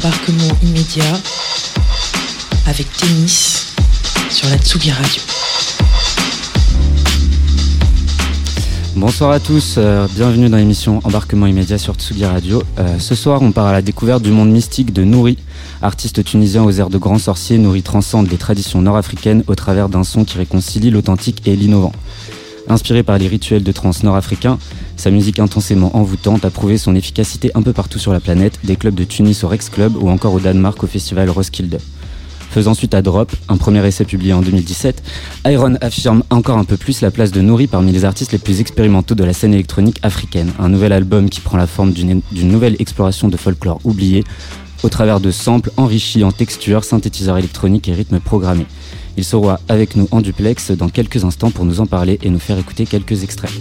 embarquement immédiat avec Tennis sur la Tsugi Radio. Bonsoir à tous, euh, bienvenue dans l'émission Embarquement immédiat sur Tsugi Radio. Euh, ce soir, on part à la découverte du monde mystique de Nouri, artiste tunisien aux airs de grand sorcier. Nouri transcende les traditions nord-africaines au travers d'un son qui réconcilie l'authentique et l'innovant. Inspiré par les rituels de trance nord-africains, sa musique intensément envoûtante a prouvé son efficacité un peu partout sur la planète, des clubs de Tunis au Rex Club ou encore au Danemark au festival Roskilde. Faisant suite à Drop, un premier essai publié en 2017, Iron affirme encore un peu plus la place de Nouri parmi les artistes les plus expérimentaux de la scène électronique africaine. Un nouvel album qui prend la forme d'une nouvelle exploration de folklore oublié, au travers de samples enrichis en textures, synthétiseurs électroniques et rythmes programmés. Il sera avec nous en duplex dans quelques instants pour nous en parler et nous faire écouter quelques extraits.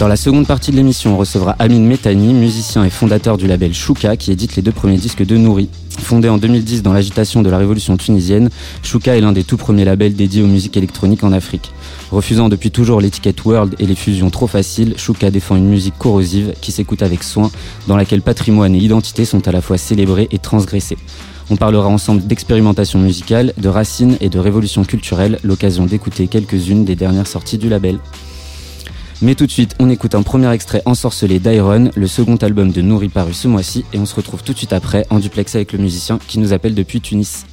Dans la seconde partie de l'émission, on recevra Amin Metani, musicien et fondateur du label Shuka, qui édite les deux premiers disques de Nouri. Fondé en 2010 dans l'agitation de la révolution tunisienne, Shuka est l'un des tout premiers labels dédiés aux musiques électroniques en Afrique. Refusant depuis toujours l'étiquette World et les fusions trop faciles, Shuka défend une musique corrosive qui s'écoute avec soin, dans laquelle patrimoine et identité sont à la fois célébrés et transgressés. On parlera ensemble d'expérimentation musicale, de racines et de révolution culturelle, l'occasion d'écouter quelques-unes des dernières sorties du label. Mais tout de suite, on écoute un premier extrait ensorcelé d'Iron, le second album de Nouri paru ce mois-ci, et on se retrouve tout de suite après en duplex avec le musicien qui nous appelle depuis Tunis.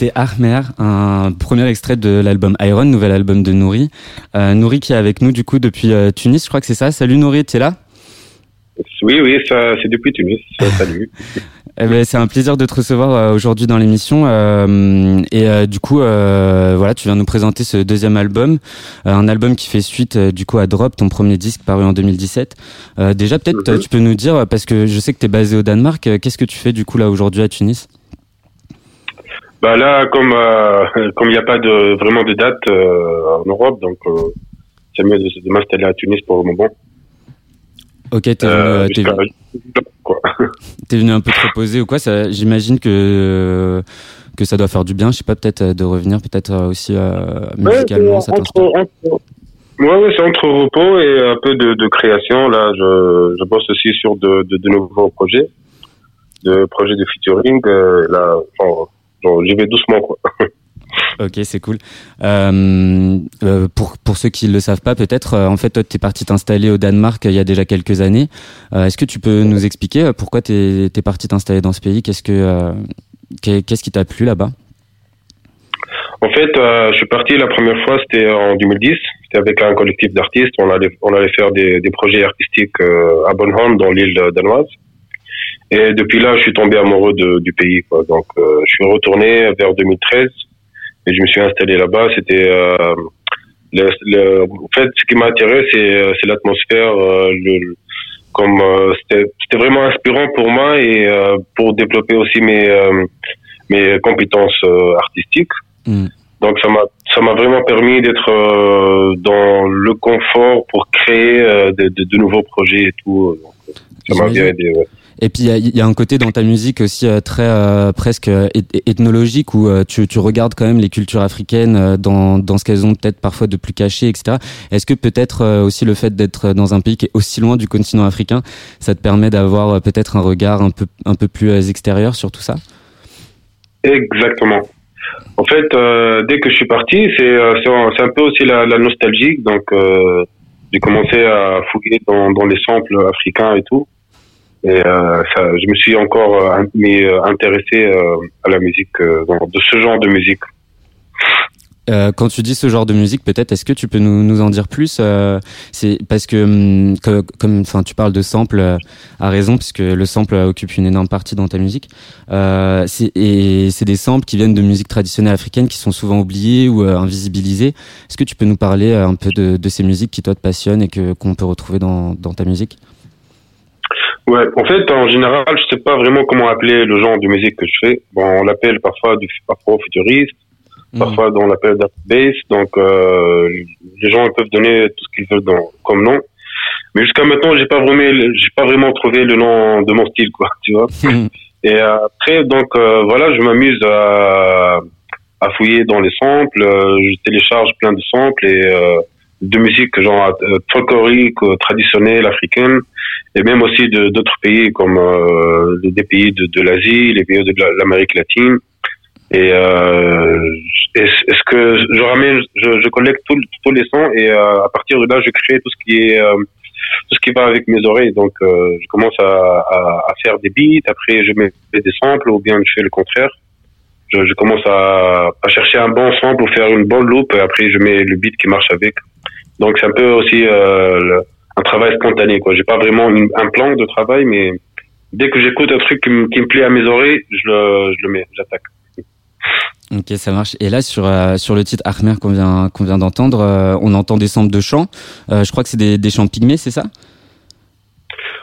D'écouter Armer, un premier extrait de l'album Iron, nouvel album de Nouri. Euh, Nouri qui est avec nous du coup depuis euh, Tunis, je crois que c'est ça. Salut Nouri, tu es là? Oui, oui, c'est depuis Tunis. Salut. eh ben, c'est un plaisir de te recevoir euh, aujourd'hui dans l'émission. Euh, et du coup, voilà, tu viens nous présenter ce deuxième album, un album qui fait suite du coup à Drop, ton premier disque paru en 2017. déjà, peut-être mhm. tu peux nous dire, parce que je sais que tu es basé au Danemark, qu'est-ce que tu fais du coup là aujourd'hui à Tunis? Bah là, comme euh, comme il n'y a pas de vraiment de date euh, en Europe, donc euh, c'est mieux de, de m'installer à Tunis pour le moment. Ok, t'es venu, t'es venu, es venu un peu te reposer ou quoi J'imagine que que ça doit faire du bien. Je sais pas, peut-être de revenir, peut-être aussi musicalement, ouais, ça Ouais, ouais, c'est entre repos et un peu de, de création. Là, je, je bosse aussi sur de, de, de nouveaux projets, de projets de featuring. là, enfin, j'y vais doucement quoi. Ok, c'est cool. Euh, euh, pour pour ceux qui le savent pas, peut-être, euh, en fait, toi, t'es parti t'installer au Danemark il y a déjà quelques années. Est-ce que tu peux nous expliquer pourquoi t'es es parti t'installer dans ce pays? Qu'est-ce que qu'est-ce qui t'a plu là-bas? En fait, je suis parti la première fois, c'était en 2010. C'était avec un collectif d'artistes. On allait on allait faire des, des projets artistiques à Bornholm, dans l'île danoise. Et depuis là, je suis tombé amoureux de, du pays. Quoi. Donc, euh, je suis retourné vers 2013 et je me suis installé là-bas. C'était euh, le, le, en fait, ce qui m'a attiré, c'est, euh, c'est l'atmosphère. Euh, le, comme euh, c'était, c'était vraiment inspirant pour moi et pour développer aussi mes mes compétences artistiques. Mm. Donc, ça m'a ça m'a vraiment permis d'être dans le confort pour créer de, de, de, nouveaux projets et tout. Donc, ça m'a bien aidé. Ouais. Et puis il y, a un côté dans ta musique aussi euh, très euh, presque euh, ethnologique où tu, regardes quand même les cultures africaines dans, dans ce qu'elles ont peut-être parfois de plus caché, etc. Est-ce que peut-être aussi le fait d'être dans un pays qui est aussi loin du continent africain, ça te permet d'avoir peut-être un regard un peu un peu plus extérieur sur tout ça? Exactement. En fait, dès que je suis parti, c'est un peu aussi la, la nostalgie. Donc, j'ai commencé à fouiller dans les samples africains et tout. Et euh, je me suis encore euh, euh, intéressé euh, à la musique, de ce genre de musique. Euh, quand tu dis ce genre de musique, peut-être, est-ce que tu peux nous, en dire plus euh, parce que, hum, comme, tu parles de sample à raison, puisque le sample occupe une énorme partie dans ta musique. Euh, et c'est des samples qui viennent de musique traditionnelle africaine, qui sont souvent oubliées ou invisibilisées. Est-ce que tu peux nous parler un peu de, ces musiques qui toi te passionnent et que qu'on peut retrouver dans ta musique? Ouais, en fait, en général, je sais pas vraiment comment appeler le genre de musique que je fais. Bon, on l'appelle parfois du afro-futuriste, hmm. parfois on l'appelle bass. Donc, euh, les gens peuvent donner tout ce qu'ils veulent dans, comme nom. Mais jusqu'à maintenant, j'ai pas vraiment, j'ai pas vraiment trouvé le nom de mon style, quoi, tu vois. Hmm. Et après, donc euh, voilà, je m'amuse à, à fouiller dans les samples. Euh, je télécharge plein de samples et euh, de musique genre euh, folklorique, traditionnelle, africaine, et même aussi d'autres pays comme euh, des pays de, de l'Asie, les pays de l'Amérique latine. Et euh, est-ce que je ramène, je, je collecte tous les sons et euh, à partir de là, je crée tout ce qui est euh, tout ce qui va avec mes oreilles. Donc, euh, je commence à, à, à, faire des beats. Après, je mets des samples ou bien je fais le contraire. Je, je commence à, à, chercher un bon sample ou faire une bonne loop. Et après, je mets le beat qui marche avec. Donc, c'est un peu aussi le, un travail spontané. Quoi. J'ai pas vraiment un plan de travail, mais dès que j'écoute un truc qui me, plaît à mes oreilles, je le, je le mets, j'attaque. Ok, ça marche. Et là, sur euh, sur le titre Armer qu'on vient qu'on vient d'entendre, euh, on entend des samples de chants. Euh, je crois que c'est des, des chants pygmées, c'est ça?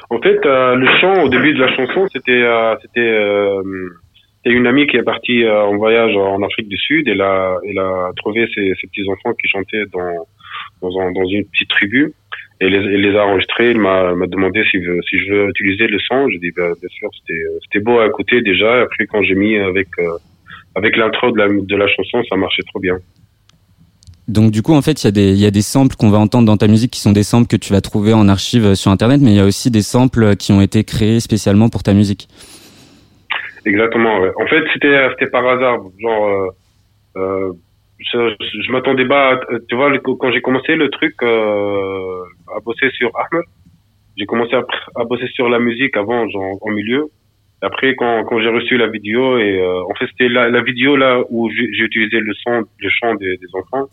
En fait, le chant au début de la chanson, c'était c'était une amie qui est partie en voyage en Afrique du Sud. Et elle a elle a trouvé ses, ses petits enfants qui chantaient dans dans, un, dans une petite tribu et les, les a enregistrés. Il m'a, demandé si, si je veux utiliser le son. J'ai dit bah, bien sûr, c'était, c'était beau à écouter déjà. Après, quand j'ai mis avec euh, avec l'intro de la, de la chanson, ça marchait trop bien. Donc du coup, en fait, il y a des il y a des samples qu'on va entendre dans ta musique qui sont des samples que tu vas trouver en archive sur internet, mais il y a aussi des samples qui ont été créés spécialement pour ta musique. Exactement. Ouais. En fait, c'était c'était par hasard. Genre, euh, euh, je, je m'attendais pas. tu vois, quand j'ai commencé le truc euh, à bosser sur Ahmed, j'ai commencé à, à, bosser sur la musique avant, genre en milieu. Après, quand, quand j'ai reçu la vidéo et euh, en fait c'était la, la vidéo là où j'ai utilisé le son, le chant des, des enfants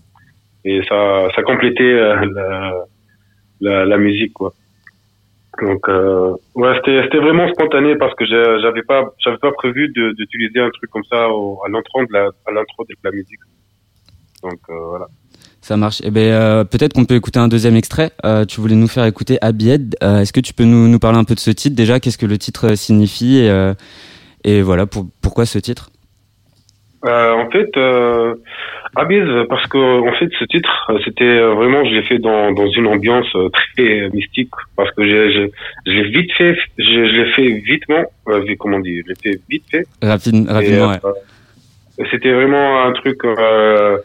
et ça ça complétait euh, la, la, musique quoi. Donc euh, ouais, c'était vraiment spontané parce que j'avais pas j'avais pas prévu d'utiliser un truc comme ça au, à l'intro de la à l'intro de la musique. Donc euh, voilà. Ça marche. Eh ben euh, peut-être qu'on peut écouter un deuxième extrait. Euh, tu voulais nous faire écouter Abied. Est-ce que tu peux nous nous parler un peu de ce titre? Déjà Qu'est-ce que le titre signifie? Et, et voilà pour, pourquoi ce titre? En fait Abiz, parce que en fait ce titre, c'était vraiment, je l'ai fait dans, dans une ambiance très mystique, parce que j'ai je l'ai vite fait, je, je l'ai fait vitement, euh, comment dire, je l'ai fait vite fait. Rapide, rapidement, ouais. Euh, c'était vraiment un truc, euh,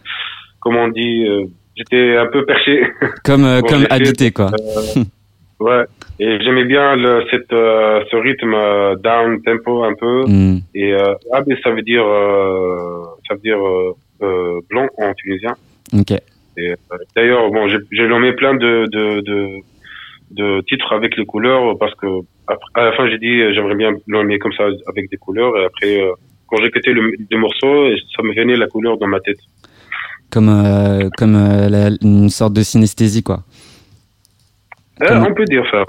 comment on dit, euh, j'étais un peu perché. Comme bon, comme habité quoi. ouais. Et j'aimais bien le, cette, ce rythme down tempo un peu. Mm. Et euh, Abiz, ça veut dire, ça veut dire euh, blanc en tunisien. Ok. D'ailleurs, bon, j'ai nommé plein de, de, de, de, titres avec les couleurs parce que à la fin j'ai dit j'aimerais bien nommer comme ça avec des couleurs et après quand j'écoutais le, le morceau, ça me venait la couleur dans ma tête. Comme euh, comme euh, la, une sorte de synesthésie quoi. Euh, on peut dire ça.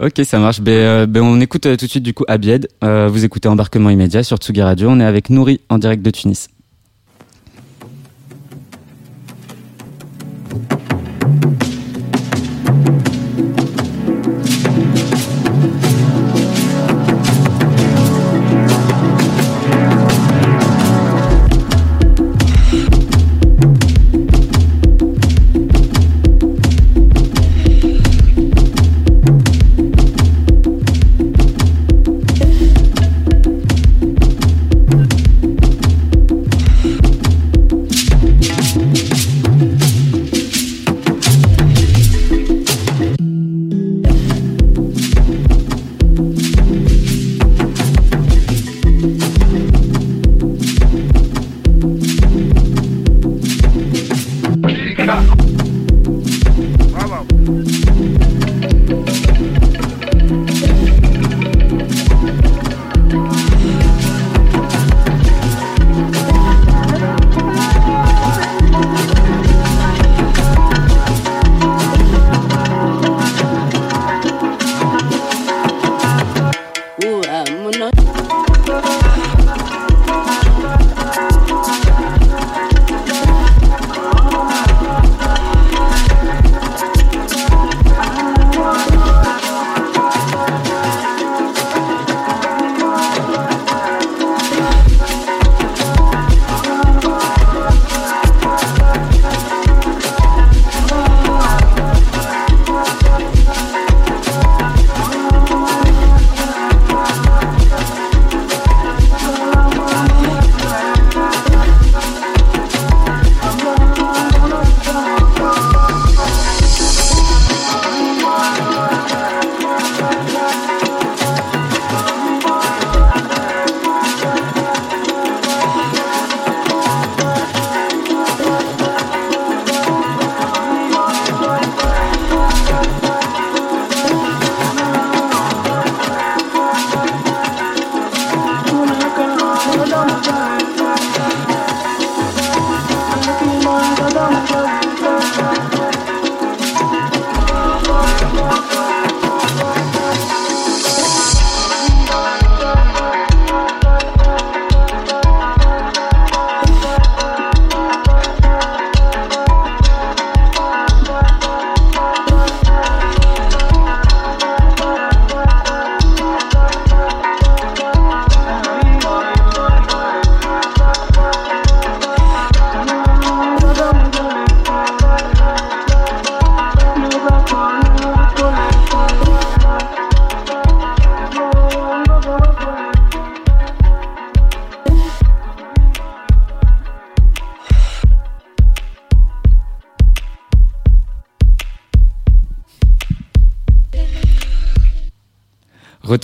ok, ça marche. Ben, ben, on écoute tout de suite du coup Abied. vous écoutez Embarquement immédiat sur Tsugi Radio. On est avec Nouri en direct de Tunis.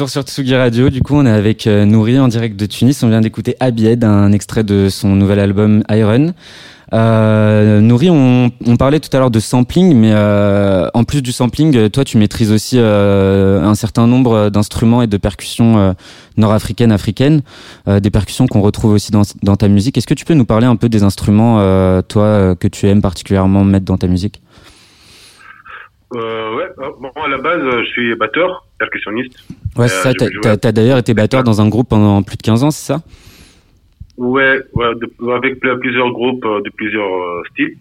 Retour sur Tsugi Radio, du coup on est avec Nouri en direct de Tunis, on vient d'écouter Abied, un extrait de son nouvel album Iron. Euh, Nouri, on, parlait tout à l'heure de sampling, mais euh, en plus du sampling, toi, tu maîtrises aussi euh, un certain nombre d'instruments et de percussions euh, nord-africaines, africaines, euh, des percussions qu'on retrouve aussi dans, dans, ta musique. Est-ce que tu peux nous parler un peu des instruments, toi, que tu aimes particulièrement mettre dans ta musique? Euh, ouais, bon, à la base, je suis batteur, percussionniste. Ouais, c'est ça. T'as as, d'ailleurs été batteur dans un groupe pendant plus de 15 ans, c'est ça? Ouais, ouais avec plusieurs groupes euh, de plusieurs euh, styles.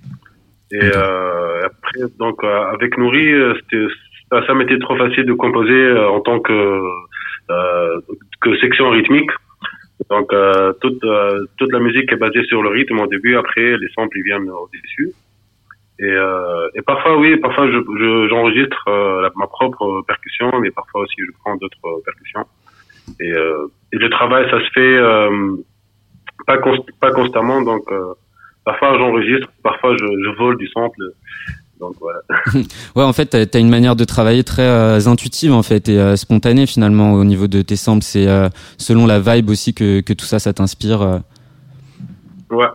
Et euh, après, donc avec Nouri, c'était ça, ça m'était trop facile de composer en tant que que section rythmique. Donc toute toute la musique est basée sur le rythme au début. Après, les samples ils viennent au dessus. Et, et parfois, oui, parfois je j'enregistre ma propre percussion, mais parfois aussi je prends d'autres percussions. Et, et le travail, ça se fait pas, pas constamment, donc euh, parfois j'enregistre, parfois je, je, vole du sample. Donc voilà. ouais, en fait, tu as une manière de travailler très euh, intuitive en fait et euh, spontanée finalement au niveau de tes samples. C'est selon la vibe aussi que, que tout ça, ça t'inspire. Ouais.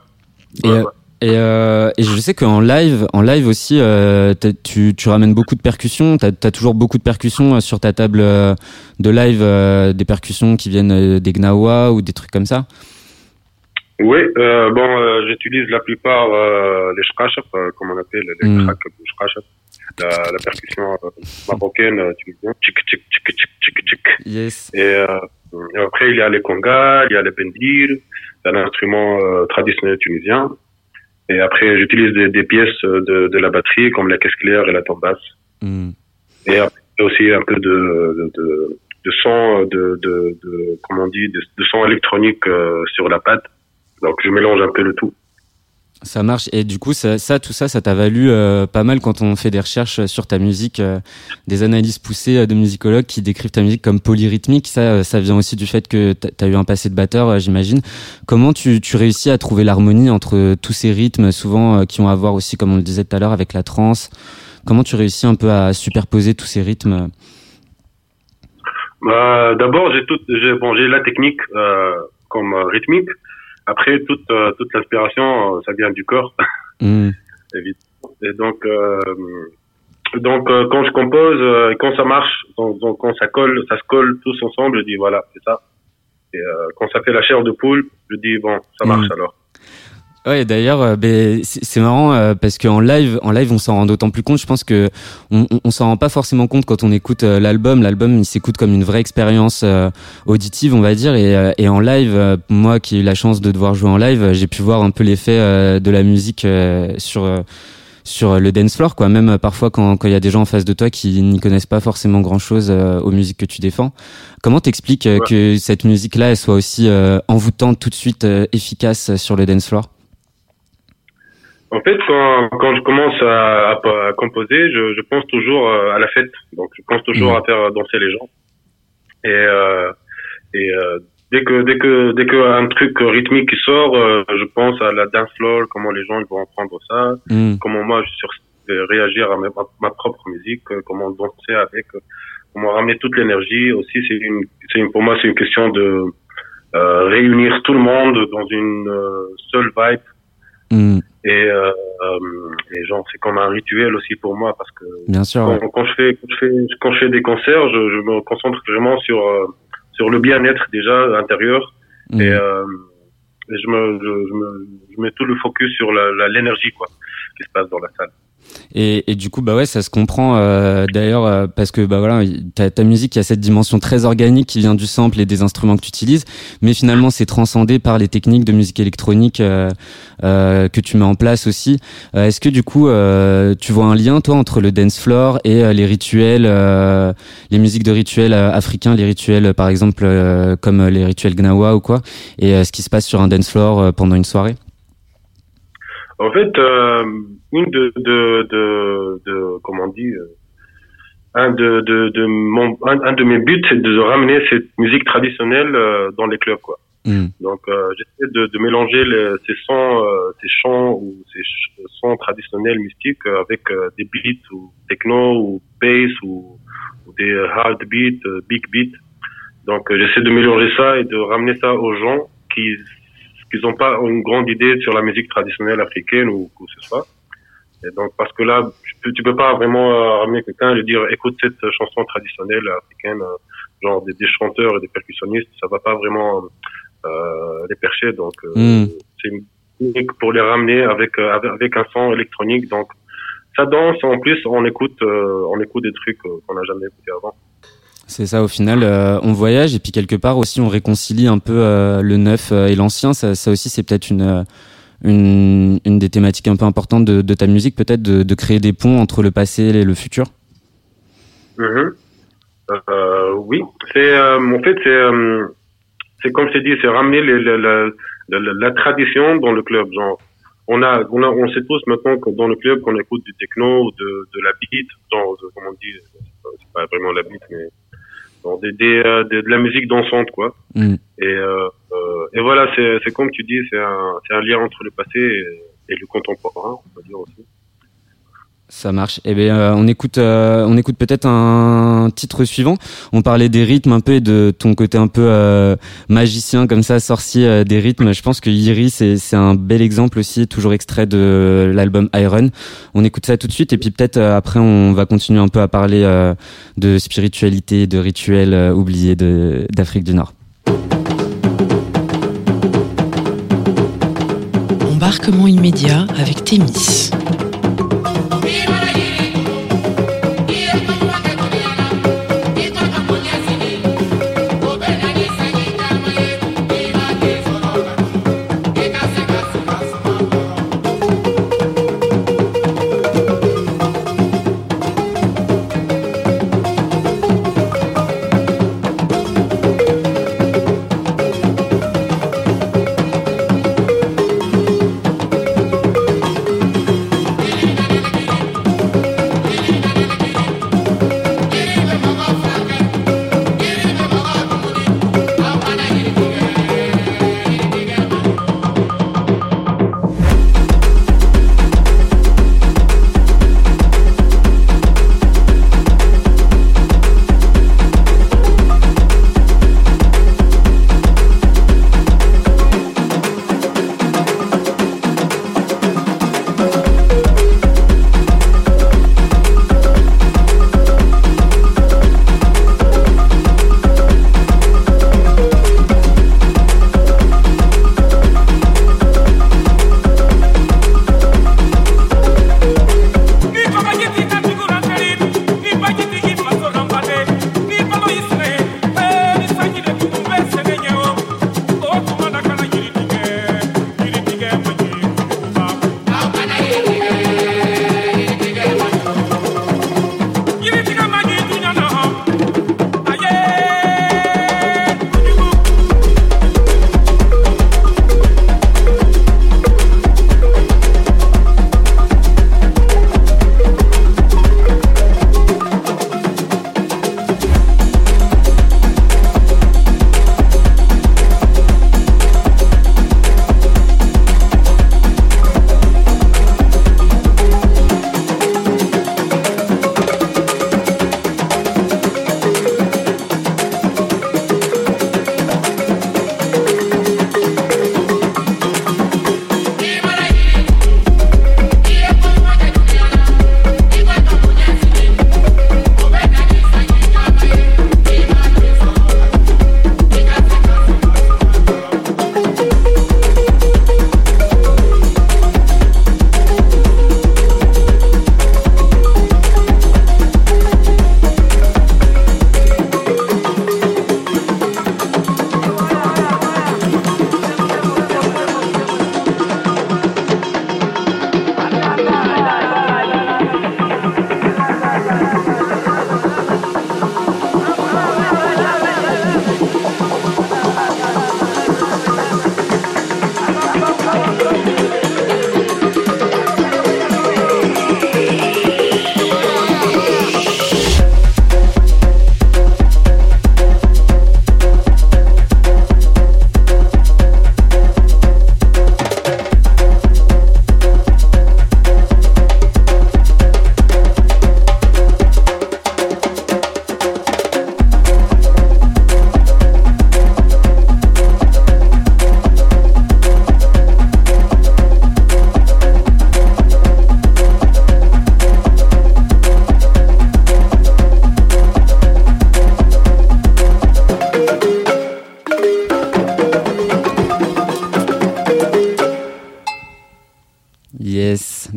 Et, Et, et, je sais qu'en live, en live aussi, tu, tu, ramènes beaucoup de percussions. Tu as, toujours beaucoup de percussions sur ta table de live, des percussions qui viennent des gnawa ou des trucs comme ça. Oui, euh, bon, euh, j'utilise la plupart euh, les shkashaf, euh, comme on appelle les mm. la, la percussion euh, marocaine, tu tchik tchik tchik tchik tchik. Yes. Et, après il y a les congas, il y a les bendir, c'est un instrument traditionnel tunisien. Et après j'utilise des, des, pièces de, de la batterie comme la caisse claire et la tombe basse. Mm. Et après, aussi un peu de, de, de, de son, de, de, de, comment on dit, de, son électronique sur la patte. Donc je mélange un peu le tout. Ça marche. Et du coup, ça, ça tout ça, ça t'a valu euh, pas mal quand on fait des recherches sur ta musique, euh, des analyses poussées euh, de musicologues qui décrivent ta musique comme polyrythmique. Ça, ça vient aussi du fait que tu as eu un passé de batteur, j'imagine. Comment tu, tu réussis à trouver l'harmonie entre tous ces rythmes, souvent qui ont à voir aussi, comme on le disait tout à l'heure, avec la trance? Comment tu réussis un peu à superposer tous ces rythmes? Bah, D'abord, j'ai bon, j'ai la technique comme rythmique. Après, toute, euh, toute l'inspiration, euh, ça vient du corps. Mm. Et donc, euh, donc quand je compose, quand ça marche, donc, quand ça colle, ça se colle tous ensemble, je dis voilà, c'est ça. Et quand ça fait la chair de poule, je dis bon, ça marche mm. alors. Ouais, d'ailleurs, euh, ben, c'est marrant euh, parce qu'en live, en live, on s'en rend d'autant plus compte. Je pense que on, on s'en rend pas forcément compte quand on écoute euh, l'album. L'album, il s'écoute comme une vraie expérience auditive, on va dire. Et, et en live, moi qui ai eu la chance de devoir jouer en live, j'ai pu voir un peu l'effet de la musique sur sur le dance floor, quoi. Même parfois quand il y a des gens en face de toi qui n'y connaissent pas forcément grand chose aux musiques que tu défends. Comment t'expliques que cette musique-là, elle soit aussi envoûtante, tout de suite efficace sur le dance floor? En fait, quand, quand je commence à, à, composer, je, je, pense toujours euh, à la fête. Donc, je pense toujours mmh. à faire danser les gens. Et, euh, et euh, dès que dès que dès que un truc rythmique qui sort, euh, je pense à la dance floor, comment les gens ils vont prendre ça, mmh. comment moi je vais réagir à ma, ma, propre musique, euh, comment danser avec, comment ramener toute l'énergie. Aussi, c'est une, c'est une, pour moi c'est une question de réunir tout le monde dans une seule vibe. Mmh. Et, euh, et genre, c'est comme un rituel aussi pour moi parce que Bien sûr, quand, quand, je fais, quand, je fais, quand je fais des concerts, je, je me concentre vraiment sur, euh, sur le bien-être déjà intérieur. Mmh. Et, euh, et je, me, je, je, me, je mets tout le focus sur l'énergie quoi qui se passe dans la salle. Et, et, du coup, bah ouais, ça se comprend euh, d'ailleurs euh, parce que bah voilà, ta, ta musique il y a cette dimension très organique qui vient du sample et des instruments que tu utilises, mais finalement c'est transcendé par les techniques de musique électronique euh, euh que tu mets en place aussi. Est-ce que du coup, tu vois un lien toi entre le dance floor et les rituels, les musiques de rituels africains, les rituels par exemple comme les rituels gnawa ou quoi, et ce qui se passe sur un dance floor pendant une soirée? En fait, une de, de, de, de comment on dit, euh, un de, de, de mon, un, de mes buts, c'est de ramener cette musique traditionnelle euh, dans les clubs, quoi. Mm. Donc, euh, j'essaie de, de mélanger les, ces sons, ces chants ou ces sons traditionnels mystiques avec des beats ou techno ou bass ou, ou des hard beats, big beats. Donc j'essaie de m'améliorer ça et de ramener ça aux gens qui qui n'ont pas une grande idée sur la musique traditionnelle africaine ou quoi que ce soit. Et donc parce que là, tu peux, tu peux pas vraiment ramener quelqu'un et lui dire écoute cette chanson traditionnelle africaine, genre des, des, chanteurs et des percussionnistes, ça va pas vraiment euh, les percher. Donc mm. c'est une technique pour les ramener avec, avec un son électronique. Donc ça danse. En plus, on écoute, euh, on écoute des trucs euh, qu'on n'a jamais écouté avant. C'est ça, au final, euh, on voyage et puis quelque part aussi on réconcilie un peu le neuf et l'ancien. Ça, ça, aussi, c'est peut-être une, une, une, des thématiques un peu importantes de, de ta musique, peut-être de, de, créer des ponts entre le passé et le futur. Mm-hmm. euh, oui, c'est en fait c'est comme c'est dit, c'est ramener la, la, la, tradition dans le club. Genre, on a, on a, on sait tous maintenant que dans le club qu'on écoute du techno, de, de la beat, dans, de, comment on dit, c'est pas vraiment la beat, mais bon, des, des, euh, de, la musique dansante, quoi. Mm. Et, euh, euh, et voilà, c'est, c'est comme tu dis, c'est un, c'est un lien entre le passé et, et le contemporain, on peut dire aussi. Ça marche. Eh bien, euh, on écoute, euh, on écoute peut-être un titre suivant. On parlait des rythmes un peu et de ton côté un peu euh, magicien comme ça, sorcier des rythmes. Je pense que Iris c'est un bel exemple aussi, toujours extrait de l'album Iron. On écoute ça tout de suite et puis peut-être après on va continuer un peu à parler de spiritualité, de rituels oubliés d'Afrique du Nord. Embarquement immédiat avec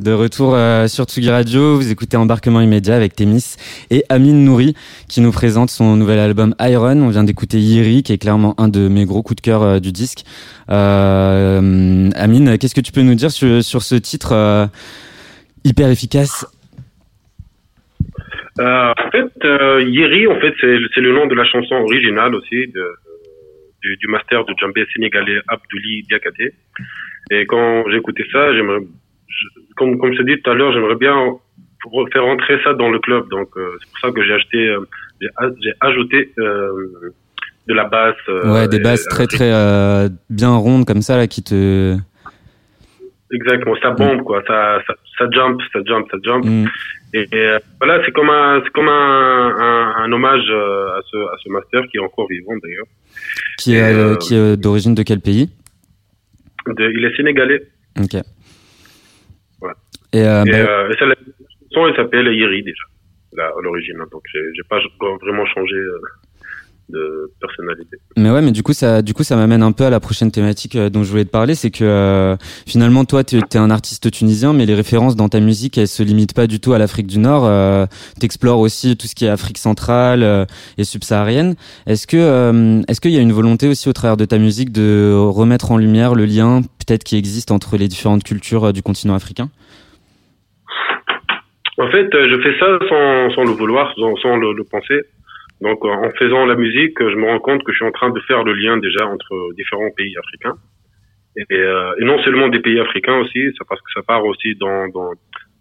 Témis. retour euh, sur Tsugi Radio. Vous écoutez Embarquement immédiat avec Témis et Amine Nouri qui nous présente son nouvel album Iron. On vient d'écouter Yiri qui est clairement un de mes gros coups de cœur euh, du disque. Euh, Amine, qu'est-ce que tu peux nous dire sur, ce titre hyper efficace? En fait, Yiri, en fait, c'est le nom de la chanson originale aussi de, du, du, master de djembé sénégalais Abdouli Diakate. Et quand j'écoutais ça, j'aimerais comme, comme je te dis tout à l'heure, j'aimerais bien faire rentrer ça dans le club. Donc, euh, c'est pour ça que j'ai acheté, euh, j'ai ajouté euh, de la basse. ouais, des basses très très bien rondes comme ça là qui te. Exactement, ça bombe quoi, ça, ça, ça jump, ça jump, ça jump. Mm. Et, voilà, c'est comme un, c'est comme un, un, un hommage à ce, à ce master qui est encore vivant d'ailleurs. Qui est, qui est d'origine de quel pays? De, Il est sénégalais. Ok. Et, euh, et, bah... euh, la chanson, elle s'appelle Yeri déjà, là, à l'origine. Donc, j'ai pas vraiment changé euh, de personnalité. Mais ouais, mais du coup, ça, du coup, ça m'amène un peu à la prochaine thématique euh, dont je voulais te parler, c'est que euh, finalement, toi, tu es un artiste tunisien, mais les références dans ta musique, elles se limitent pas du tout à l'Afrique du Nord. Euh, T'explores aussi tout ce qui est Afrique centrale euh, et subsaharienne. Est-ce que, est-ce qu'il y a une volonté aussi au travers de ta musique de remettre en lumière le lien peut-être qui existe entre les différentes cultures du continent africain? En fait, je fais ça sans, sans le vouloir, sans, sans le, le penser. Donc en faisant la musique, je me rends compte que je suis en train de faire le lien déjà entre différents pays africains. Et, euh, et non seulement des pays africains aussi, parce que ça part aussi dans dans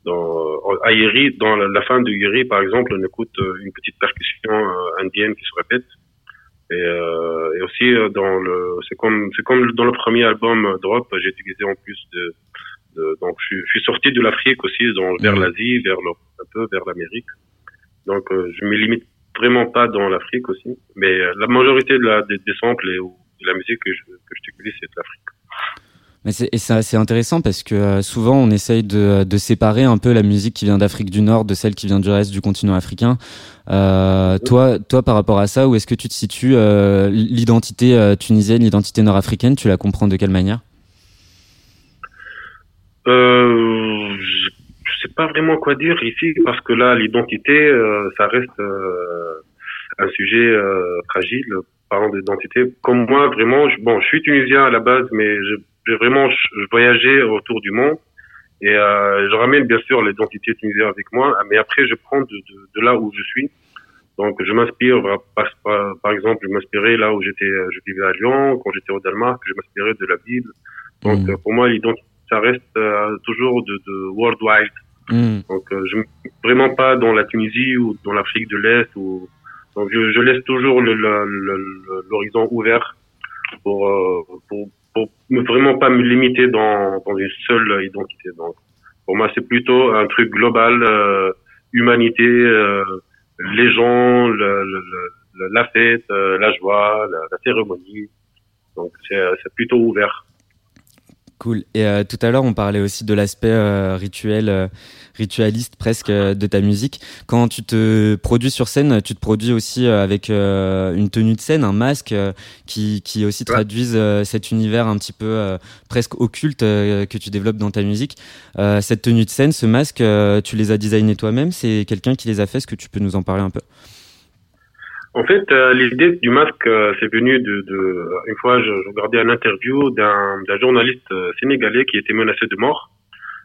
dans à Yeri, dans la, fin de Yeri par exemple, on écoute euh, une petite percussion euh, indienne qui se répète. Et, euh, et aussi euh, dans le c'est comme c'est comme dans le premier album Drop, j'ai utilisé en plus de, de donc je, je, suis sorti de l'Afrique aussi vers mmh. l'Asie, vers l'Europe un peu vers l'Amérique. Donc je me limite vraiment pas dans l'Afrique aussi, mais euh, la majorité de la, des, des samples et de la musique que je, que je c'est de l'Afrique. Mais c'est, et c'est assez intéressant parce que euh, souvent on essaye de, de, séparer un peu la musique qui vient d'Afrique du Nord de celle qui vient du reste du continent africain. Euh, toi, toi, par rapport à ça, où est-ce que tu te situes euh, L'identité euh, tunisienne, l'identité nord-africaine, tu la comprends de quelle manière? Euh, je sais pas vraiment quoi dire ici parce que là l'identité euh, ça reste euh, un sujet euh, fragile parlant d'identité. Comme moi vraiment je, bon je suis tunisien à la base mais j'ai vraiment voyageais autour du monde. Et je ramène bien sûr l'identité tunisienne avec moi mais après je prends de, de, de là où je suis. Donc je m'inspire par, exemple je m'inspirais là où j'étais je vivais à Lyon quand j'étais au Danemark je m'inspirais de la Bible. Donc mmh. pour moi l'identité ça reste euh, toujours de, de worldwide Mm. Donc, euh, je vraiment pas dans la Tunisie ou dans l'Afrique de l'Est. Ou... Donc, je, je laisse toujours l'horizon ouvert pour, euh, pour, pour vraiment pas me limiter dans, dans une seule identité. Donc, pour moi, c'est plutôt un truc global, euh, humanité, euh, les gens, le, le, la fête, euh, la joie, la, la cérémonie. Donc, c'est plutôt ouvert. Cool. Et euh, tout à l'heure, on parlait aussi de l'aspect euh, rituel, euh, ritualiste presque euh, de ta musique. Quand tu te produis sur scène, tu te produis aussi euh, avec une tenue de scène, un masque qui, qui aussi ouais. traduisent cet univers un petit peu presque occulte que tu développes dans ta musique. cette tenue de scène, ce masque, tu les as designés toi-même? C'est quelqu'un qui les a fait? Est-ce que tu peux nous en parler un peu? En fait, euh, l'idée du masque, euh, c'est venu de, de, une fois, je, regardais une interview d'un journaliste euh, sénégalais qui était menacé de mort,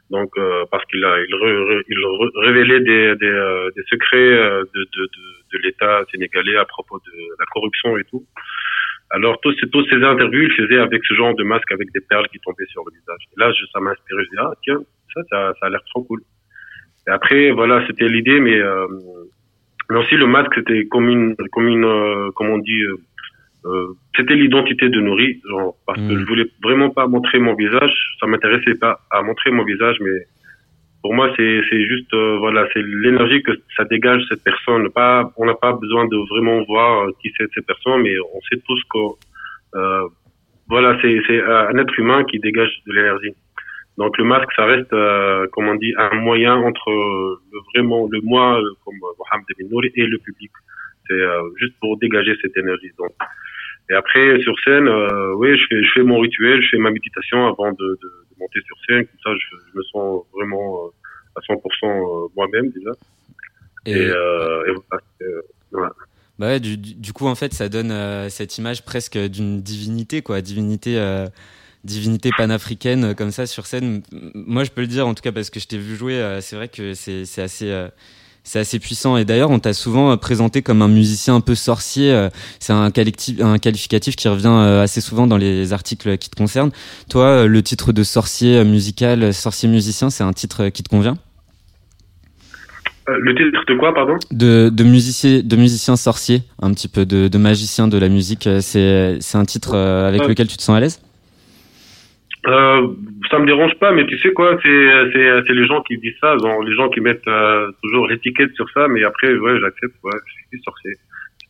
donc euh, parce qu'il a, il, re, il révélait des, des, euh, des secrets de, de, de, l'État sénégalais à propos de la corruption et tout. Alors tous tous ces interviews, il faisait avec ce genre de masque avec des perles qui tombaient sur le visage. Et là, je, ça m'a inspiré. Je dis ah tiens, ça, ça, ça a l'air trop cool. Et après, voilà, c'était l'idée, mais mais aussi le masque, c'était comme une, comme une, euh, comme on dit, euh, euh c'était l'identité de genre, parce mmh. que je voulais vraiment pas montrer mon visage. Ça m'intéressait pas à montrer mon visage, mais pour moi, c'est, c'est juste, euh, voilà, c'est l'énergie que ça dégage cette personne. Pas, on n'a pas besoin de vraiment voir qui c'est cette personne, mais on sait tous que, voilà, c'est, c'est un être humain qui dégage de l'énergie. Donc le masque, ça reste, euh, comme on dit, un moyen entre le, vraiment le moi, comme Mohamed Ben Nouri, et le public. C'est euh, juste pour dégager cette énergie. Donc. Et après, sur scène, euh, oui, je fais, je fais mon rituel, je fais ma méditation avant de, de, de monter sur scène. Comme ça, je, je me sens vraiment 100% moi-même déjà. Et, et, voilà. Bah ouais, du, du, coup, en fait, ça donne cette image presque d'une divinité, quoi. Divinité divinité panafricaine euh, comme ça sur scène. Moi, je peux le dire en tout cas parce que je t'ai vu jouer. Euh, c'est vrai que c'est assez euh, c'est assez puissant. Et d'ailleurs, on t'a souvent présenté comme un musicien un peu sorcier. C'est un, un qualificatif qui revient assez souvent dans les articles qui te concernent. Toi, le titre de sorcier musical, sorcier musicien, c'est un titre qui te convient? Le titre de quoi, pardon? De, de, musicien, de musicien sorcier, un petit peu de, de magicien de la musique. C'est un titre avec lequel tu te sens à l'aise? Euh, ça me dérange pas, mais tu sais quoi, c'est c'est c'est les gens qui disent ça, les gens qui mettent euh, toujours l'étiquette sur ça, mais après ouais, j'accepte, ouais, je suis sorcier,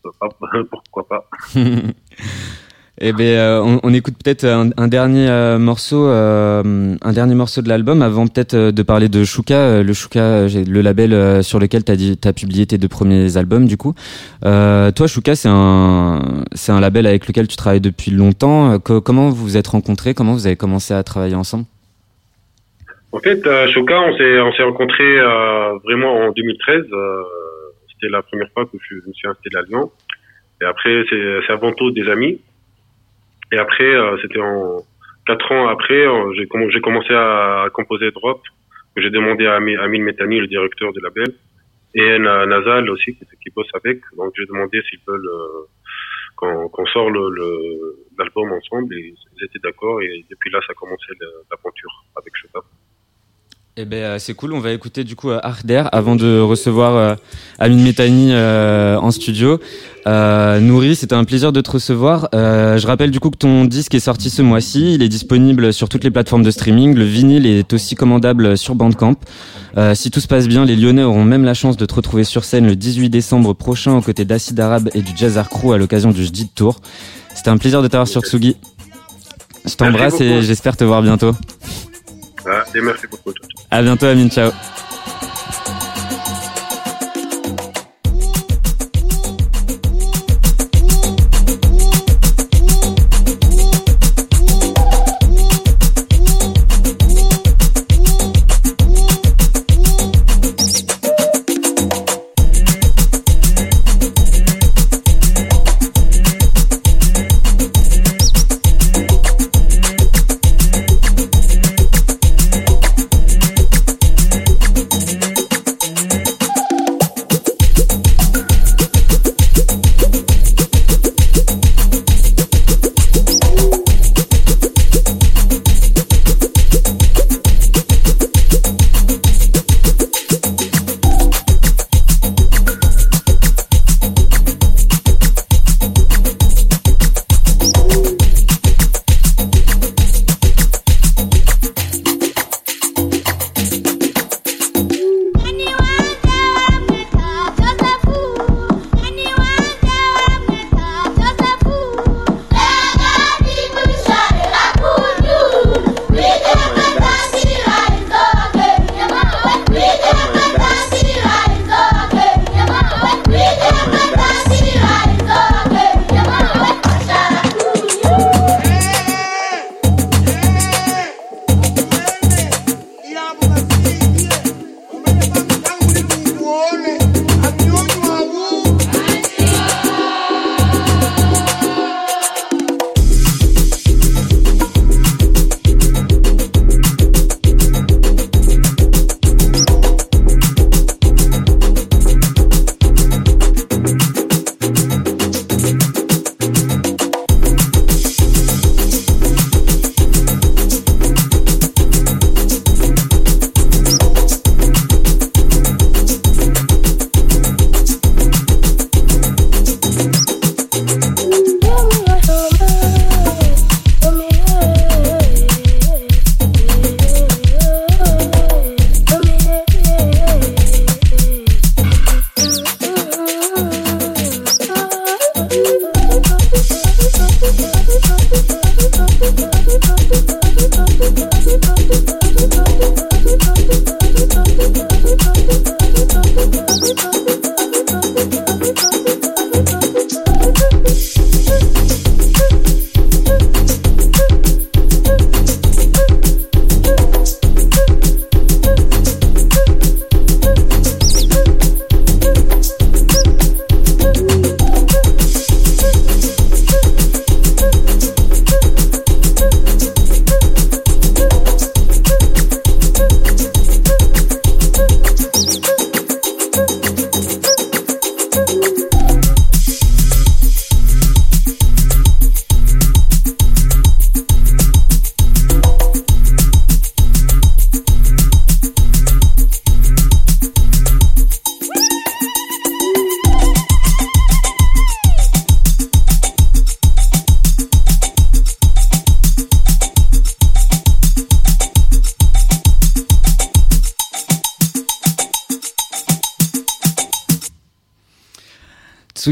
pourquoi pas. Eh ben, euh, on, on, écoute peut-être un, un, dernier euh, morceau, euh, un dernier morceau de l'album avant peut-être de parler de Shuka, le Shuka, le label sur lequel t'as as publié tes deux premiers albums du coup. toi, Shuka, c'est un, c'est un label avec lequel tu travailles depuis longtemps. comment vous vous êtes rencontrés? Comment vous avez commencé à travailler ensemble? En fait, Shuka, on s'est, on s'est rencontrés vraiment en 2013. C'était la première fois que je, me suis installé à Lyon. Et après, c'est avant tout des amis. Et après, euh, c'était en quatre ans après, euh, j'ai commencé à, composer Drop, j'ai demandé à Amine Metani, le directeur du label, et Nazal aussi, qui, bosse avec. Donc j'ai demandé s'ils veulent euh, qu'on sort l'album le, ensemble, et ils étaient d'accord, et depuis là, ça a commencé l'aventure avec Chopin. Eh ben euh, c'est cool, on va écouter du coup euh, Arder avant de recevoir euh, Amine Metani en studio. Nouri, c'était un plaisir de te recevoir. je rappelle du coup que ton disque est sorti ce mois-ci, il est disponible sur toutes les plateformes de streaming. Le vinyle est aussi commandable sur Bandcamp. si tout se passe bien, les Lyonnais auront même la chance de te retrouver sur scène le 18 décembre prochain aux côtés d'Acid Arabe et du Jazz Crew à l'occasion du JDID Tour. C'était un plaisir de t'avoir sur Tsugi. Je t'embrasse et j'espère te voir bientôt. Et merci beaucoup. À bientôt, Amine. Ciao.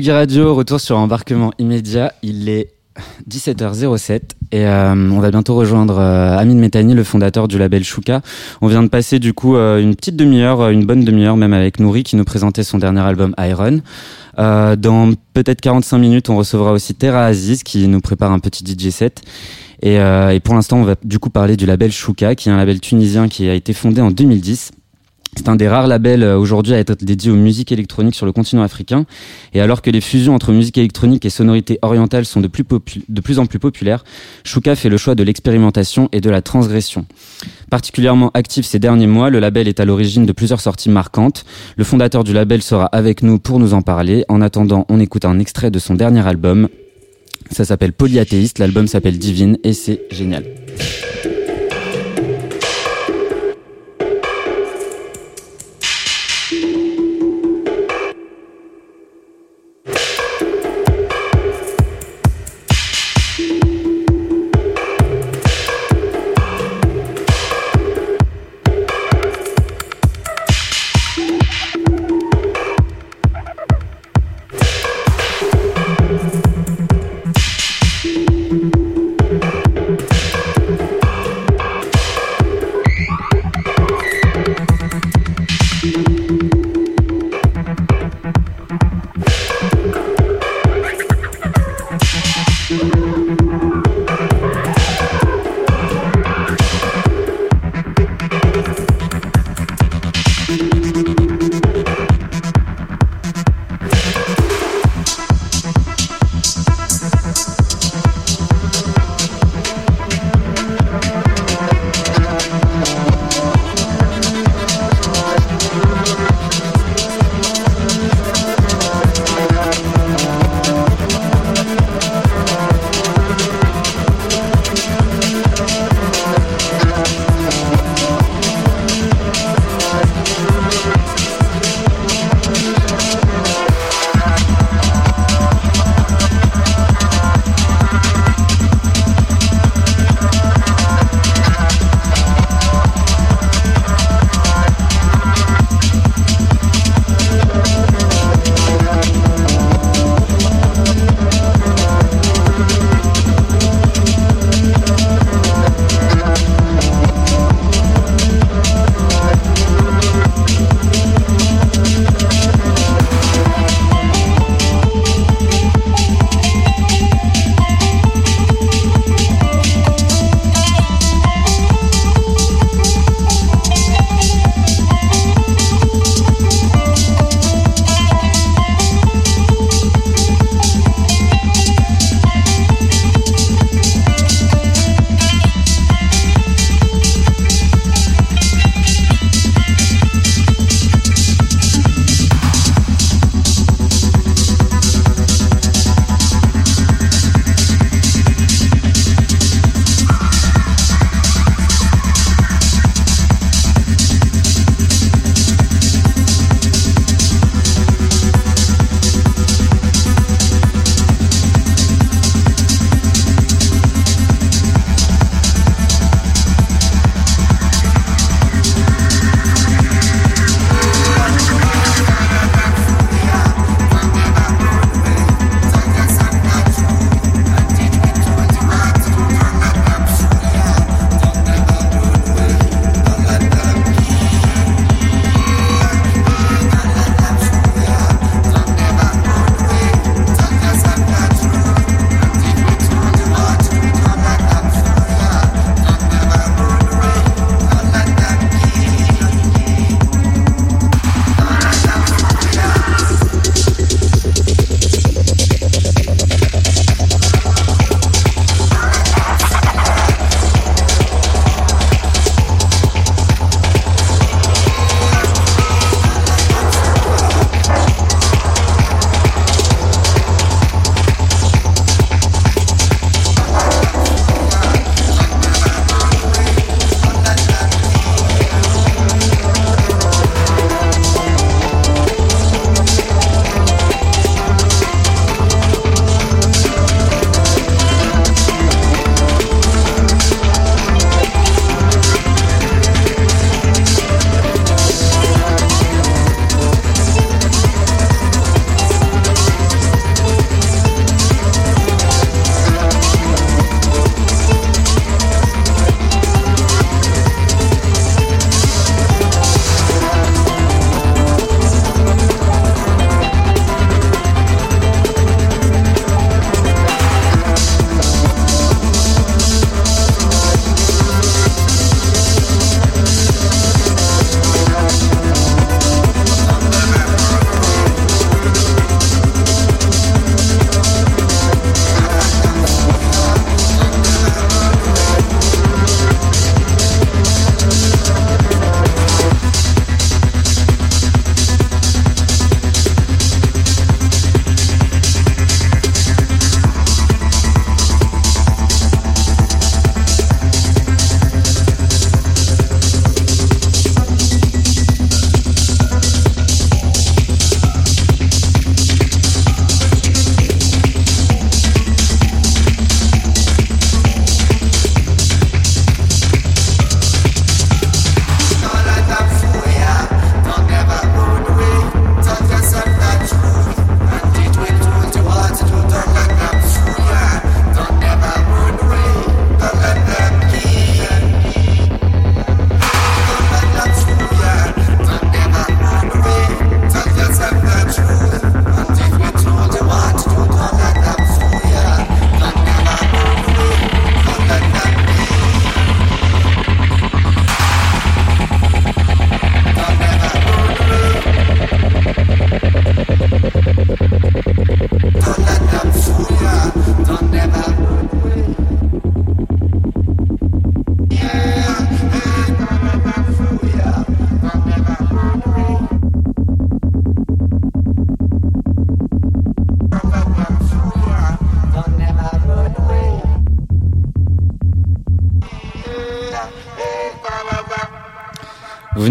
Radio, retour sur embarquement immédiat. Il est 17h07 et euh, on va bientôt rejoindre euh, Amine Metani, le fondateur du label Shuka. On vient de passer du coup euh, une petite demi-heure, une bonne demi-heure même avec Nouri qui nous présentait son dernier album Iron. dans peut-être 45 minutes, on recevra aussi Terra Aziz qui nous prépare un petit DJ set. Et, et pour l'instant, on va du coup parler du label Shuka, qui est un label tunisien qui a été fondé en 2010 c'est un des rares labels euh, aujourd'hui à être dédié aux musiques électroniques sur le continent africain. Et alors que les fusions entre musique électronique et sonorité orientale sont de plus, en plus populaires, Shuka fait le choix de l'expérimentation et de la transgression. Particulièrement actif ces derniers mois, le label est à l'origine de plusieurs sorties marquantes. Le fondateur du label sera avec nous pour nous en parler. En attendant, on écoute un extrait de son dernier album. Ça s'appelle Polyathéiste, l'album s'appelle Divine et c'est génial.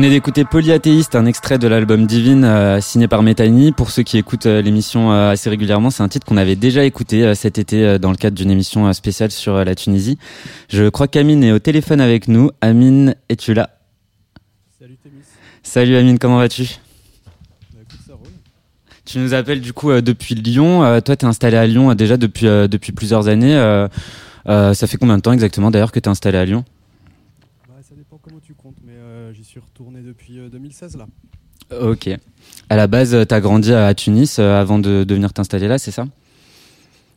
Venez d'écouter Polyathéiste, un extrait de l'album Divine euh, signé par Métani. Pour ceux qui écoutent euh, l'émission euh, assez régulièrement, c'est un titre qu'on avait déjà écouté cet été dans le cadre d'une émission spéciale sur la Tunisie. Je crois qu'Amine est au téléphone avec nous. Amine, es-tu là? Salut Témis. Salut Amine, comment vas-tu? Bah. Tu nous appelles du coup depuis Lyon. toi, tu es installé à Lyon déjà depuis, depuis plusieurs années. ça fait combien de temps exactement d'ailleurs que tu es installé à Lyon? J'y suis retourné depuis 2016 euh, là. Ok. À la base, tu as grandi à Tunis euh, avant de, venir t'installer là, c'est ça?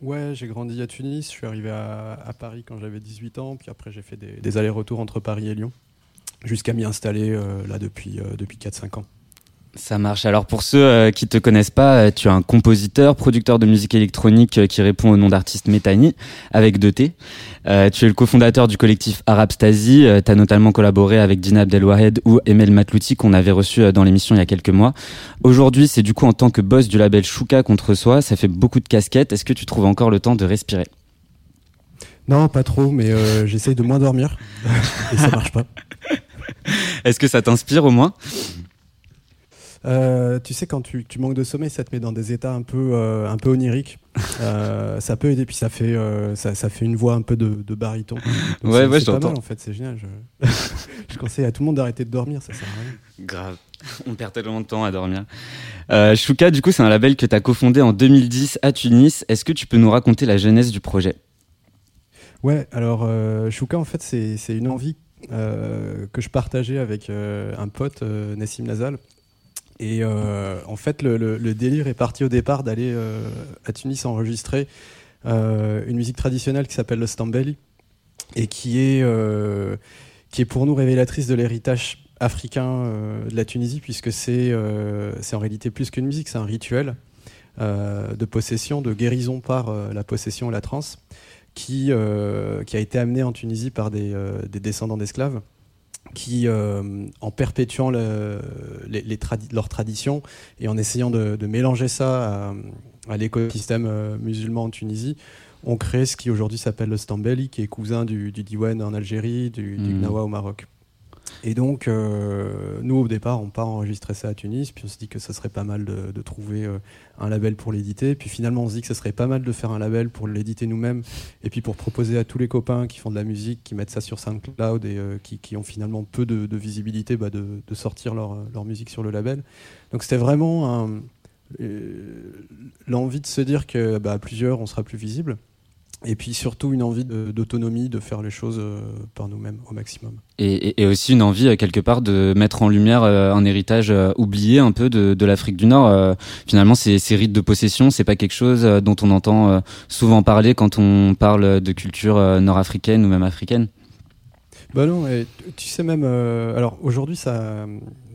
Ouais, j'ai grandi à Tunis. Je suis arrivé à, Paris quand j'avais 18 ans. Puis après, j'ai fait des, allers-retours entre Paris et Lyon jusqu'à m'y installer euh, là depuis, depuis 4-5 ans. Ça marche. Alors pour ceux euh, qui te connaissent pas, euh, tu es un compositeur, producteur de musique électronique euh, qui répond au nom d'artiste Métani avec deux T. tu es le cofondateur du collectif Arab Stasi. tu as notamment collaboré avec Dina Abdelwahed ou Emel Matlouti qu'on avait reçu dans l'émission il y a quelques mois. Aujourd'hui, c'est du coup en tant que boss du label Shuka contre soi. Ça fait beaucoup de casquettes. Est-ce que tu trouves encore le temps de respirer? Non, pas trop, mais j'essaye de moins dormir et ça marche pas. Est-ce que ça t'inspire au moins? Euh, tu sais, quand tu, manques de sommeil, ça te met dans des états un peu, euh, un peu oniriques. Euh, ça peut aider, puis ça fait, ça, ça, fait une voix un peu de, de baryton. ouais, ouais, C'est pas mal en fait, c'est génial. Je... je... conseille à tout le monde d'arrêter de dormir, ça sert à rien. Grave, on perd tellement de temps à dormir. Shuka, du coup, c'est un label que tu as cofondé en 2010 à Tunis. Est-ce que tu peux nous raconter la genèse du projet? Ouais, alors Shuka, en fait, c'est une envie que je partageais avec un pote, Nassim Nazal. Et euh, en fait, le, délire est parti au départ d'aller euh, à Tunis enregistrer euh, une musique traditionnelle qui s'appelle le Stambeli et qui est, pour nous révélatrice de l'héritage africain de la Tunisie, puisque c'est en réalité plus qu'une musique, c'est un rituel de possession, de guérison par la possession et la transe, qui, a été amené en Tunisie par des descendants d'esclaves qui, euh, en perpétuant le, les, leurs traditions et en essayant de, mélanger ça à, l'écosystème euh, musulman en Tunisie, ont créé ce qui aujourd'hui s'appelle le Stambeli, qui est cousin du, du Diwan en Algérie, du, du mmh. au Maroc. Et donc, euh, nous, au départ, on part enregistrer ça à Tunis, puis on se dit que ça serait pas mal de, trouver euh, un label pour l'éditer. Puis finalement, on se dit que ça serait pas mal de faire un label pour l'éditer nous-mêmes, et puis pour proposer à tous les copains qui font de la musique, qui mettent ça sur SoundCloud et euh, qui, ont finalement peu de, visibilité, bah, de, sortir leur, musique sur le label. Donc c'était vraiment l'envie de se dire que bah, à plusieurs, on sera plus visible. Et puis surtout une envie d'autonomie, de, faire les choses euh, par nous-mêmes au maximum. Et, aussi une envie euh, quelque part de mettre en lumière euh, un héritage oublié un peu de, l'Afrique du Nord. Finalement, ces, ces rites de possession, c'est pas quelque chose dont on entend souvent parler quand on parle de culture nord-africaine ou même africaine. Bah non, et tu sais même, alors aujourd'hui ça,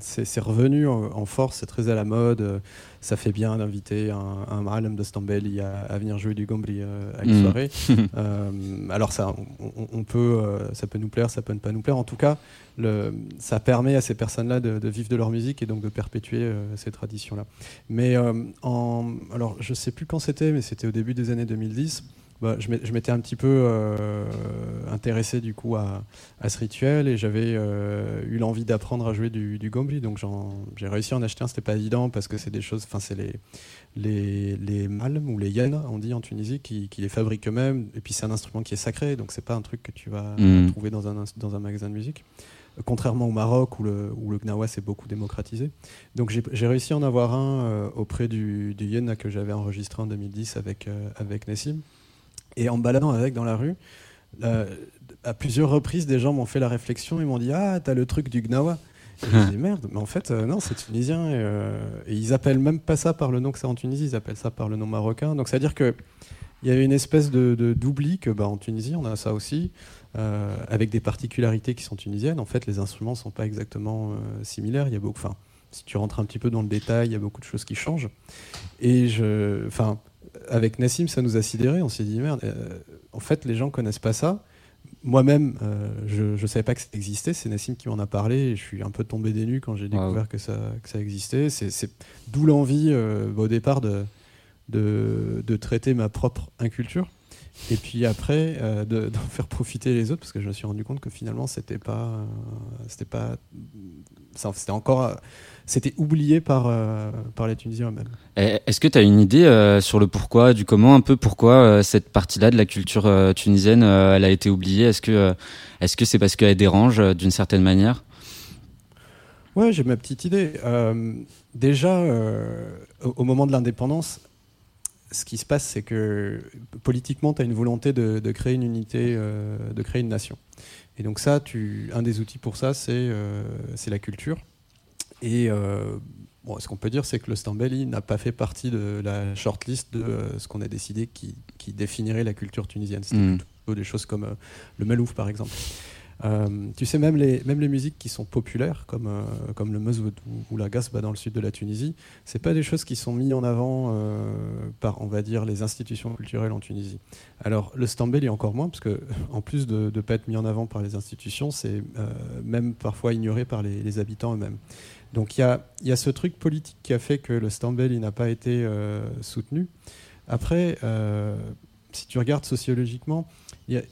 c'est revenu en, force, c'est très à la mode ça fait bien d'inviter un, un de Stambeli à, venir jouer du Gambri euh, à une mm. soirée. Euh, alors ça, on, peut, euh, ça peut nous plaire, ça peut ne pas nous plaire. En tout cas, le, ça permet à ces personnes-là de, vivre de leur musique et donc de perpétuer ces traditions-là. Mais en, alors, je sais plus quand c'était, mais c'était au début des années 2010. Bah, je m'étais un petit peu euh, intéressé du coup à, ce rituel et j'avais euh, eu l'envie d'apprendre à jouer du, du gombli. Donc j'ai réussi à en acheter un, c'était pas évident parce que c'est des choses, enfin c'est les, les, les malms ou les yens, on dit en Tunisie, qui, les fabriquent eux-mêmes. Et puis c'est un instrument qui est sacré, donc c'est pas un truc que tu vas mm. trouver dans un, dans un magasin de musique. Contrairement au Maroc où le, où le gnawa s'est beaucoup démocratisé. Donc j'ai réussi à en avoir un euh, auprès du, du yen que j'avais enregistré en 2010 avec, avec Nessim. Et en baladant avec dans la rue, à plusieurs reprises, des gens m'ont fait la réflexion, ils m'ont dit Ah, t'as le truc du Gnawa. Et je dit Merde, mais en fait, euh, non, c'est tunisien. Euh, et, ils appellent même pas ça par le nom que c'est en Tunisie, ils appellent ça par le nom marocain. Donc, c'est-à-dire qu'il y a une espèce de, d'oubli que bah, en Tunisie, on a ça aussi, euh, avec des particularités qui sont tunisiennes. En fait, les instruments ne sont pas exactement similaires. Il y a beaucoup, si tu rentres un petit peu dans le détail, il y a beaucoup de choses qui changent. Et je, enfin, avec Nassim, ça nous a sidéré. On s'est dit, merde, euh, en fait, les gens connaissent pas ça. Moi-même, euh, je ne savais pas que ça existait. C'est Nassim qui m'en a parlé. Et je suis un peu tombé des nues quand j'ai découvert que, ça, que ça existait. C'est d'où l'envie, euh, au départ, de, de, de, traiter ma propre inculture. Et puis après d'en faire profiter les autres parce que je me suis rendu compte que finalement c'était pas c'était pas c'était encore c'était oublié par, euh, par les Tunisiens eux-mêmes. Est-ce que tu as une idée euh, sur le pourquoi, du comment, un peu pourquoi euh, cette partie-là de la culture tunisienne, elle a été oubliée? Est-ce que est-ce que c'est parce qu'elle dérange d'une certaine manière? Ouais, j'ai ma petite idée. déjà, au, moment de l'indépendance, ce qui se passe, c'est que politiquement, tu as une volonté de, de, créer une unité, de créer une nation. Et donc ça, tu, un des outils pour ça, c'est c'est la culture. Et euh, bon, ce qu'on peut dire, c'est que le Stambeli n'a pas fait partie de la shortlist de euh, ce qu'on a décidé qui, qui, définirait la culture tunisienne. C'était mm. plutôt des choses comme euh, le Malouf, par exemple. Tu sais, même les, musiques qui sont populaires, comme, comme le mezwoud ou, la gasba dans le sud de la Tunisie, c'est pas des choses qui sont mises en avant par, on va dire, les institutions culturelles en Tunisie. Alors, le Stambeli encore moins, parce que en plus de ne pas être mis en avant par les institutions, c'est même parfois ignoré par les, habitants eux-mêmes. Donc il y a, ce truc politique qui a fait que le Stambel n'a pas été euh, soutenu. Après, euh, si tu regardes sociologiquement, il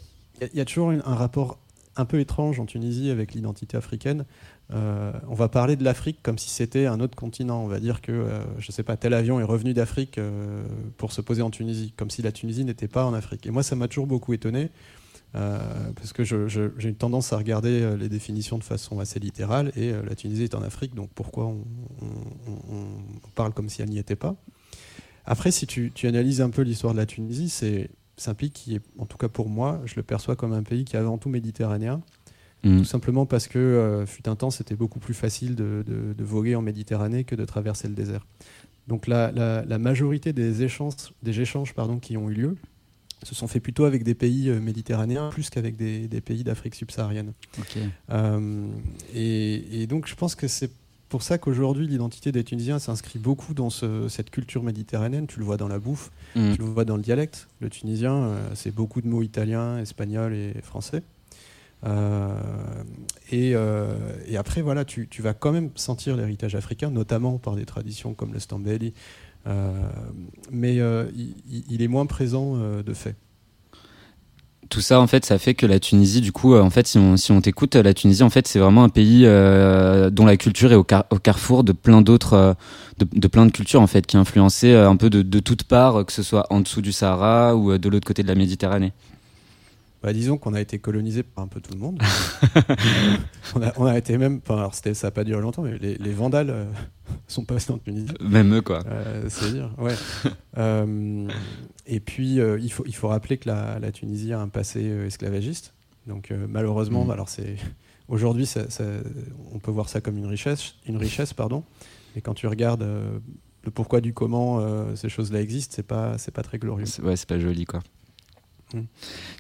y, a toujours un rapport un peu étrange en Tunisie avec l'identité africaine. Euh, on va parler de l'Afrique comme si c'était un autre continent. On va dire que, je ne sais pas, tel avion est revenu d'Afrique pour se poser en Tunisie, comme si la Tunisie n'était pas en Afrique. Et moi, ça m'a toujours beaucoup étonné. Euh, parce que j'ai une tendance à regarder euh, les définitions de façon assez littérale, et euh, la Tunisie est en Afrique, donc pourquoi on, parle comme si elle n'y était pas? Après, si tu, analyses un peu l'histoire de la Tunisie, c'est un pays qui est, en tout cas pour moi, je le perçois comme un pays qui est avant tout méditerranéen. Mmh. Tout simplement parce que, fut un temps, c'était beaucoup plus facile de, voguer en Méditerranée que de traverser le désert. Donc la, la majorité des échanges, des échanges pardon, qui ont eu lieu, se sont faits plutôt avec des pays euh, méditerranéens plus qu'avec des, pays d'Afrique subsaharienne. Euh, et, donc je pense que c'est pour ça qu'aujourd'hui l'identité des Tunisiens s'inscrit beaucoup dans cette culture méditerranéenne. Tu le vois dans la bouffe, mm. tu le vois dans le dialecte. Le tunisien, euh, c'est beaucoup de mots italiens, espagnols et français. et, après, voilà, tu, vas quand même sentir l'héritage africain, notamment par des traditions comme le Stambeli, euh, mais euh, il, est moins présent euh, de fait tout ça en fait ça fait que la Tunisie du coup en fait si on, si on t'écoute la Tunisie en fait c'est vraiment un pays dont la culture est au, carrefour de plein d'autres de, plein de cultures en fait qui est un peu de, de toutes parts que ce soit en dessous du Sahara ou de l'autre côté de la Méditerranée bah, disons qu'on a été colonisé par un peu tout le monde. on, a, été même, alors ça n'a pas duré longtemps, mais les, Vandales euh, sont passés en Tunisie. Même eux, quoi. Euh, c'est dire, ouais. Euh, et puis, il, faut, il faut rappeler que la, Tunisie a un passé esclavagiste. Donc, malheureusement, mm. alors c'est aujourd'hui, on peut voir ça comme une richesse, une richesse, pardon. Et quand tu regardes le pourquoi du comment ces choses-là existent, c'est pas, c'est pas très glorieux. Ouais, c'est pas joli, quoi.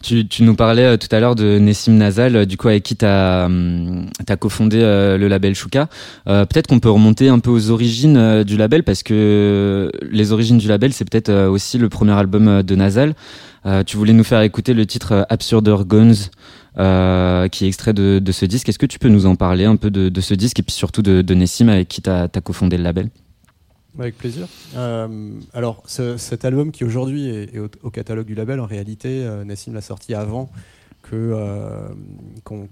Tu, nous parlais euh, tout à l'heure de Nessim Nazal, euh, du coup avec qui tu as, hum, cofondé euh, le label Shuka. peut-être qu'on peut remonter un peu aux origines du label parce que les origines du label c'est peut-être aussi le premier album de Nazal. tu voulais nous faire écouter le titre Absurder Guns qui est extrait de, ce disque. Est-ce que tu peux nous en parler un peu de, ce disque et puis surtout de, de Nessim avec qui tu cofondé le label? Avec plaisir. Euh, alors, cet album qui aujourd'hui est, au, catalogue du label, en réalité, euh, Nassim l'a sorti avant que euh, qu'on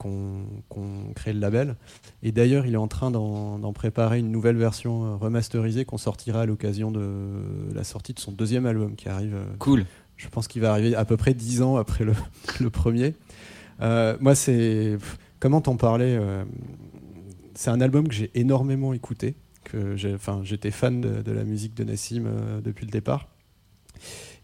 crée le label. Et d'ailleurs, il est en train d'en préparer une nouvelle version remasterisée qu'on sortira à l'occasion de la sortie de son deuxième album qui arrive. cool. Je pense qu'il va arriver à peu près dix ans après le, le premier. moi, c'est comment t'en parler C'est un album que j'ai énormément écouté j'étais fan de, la musique de Nassim euh, depuis le départ.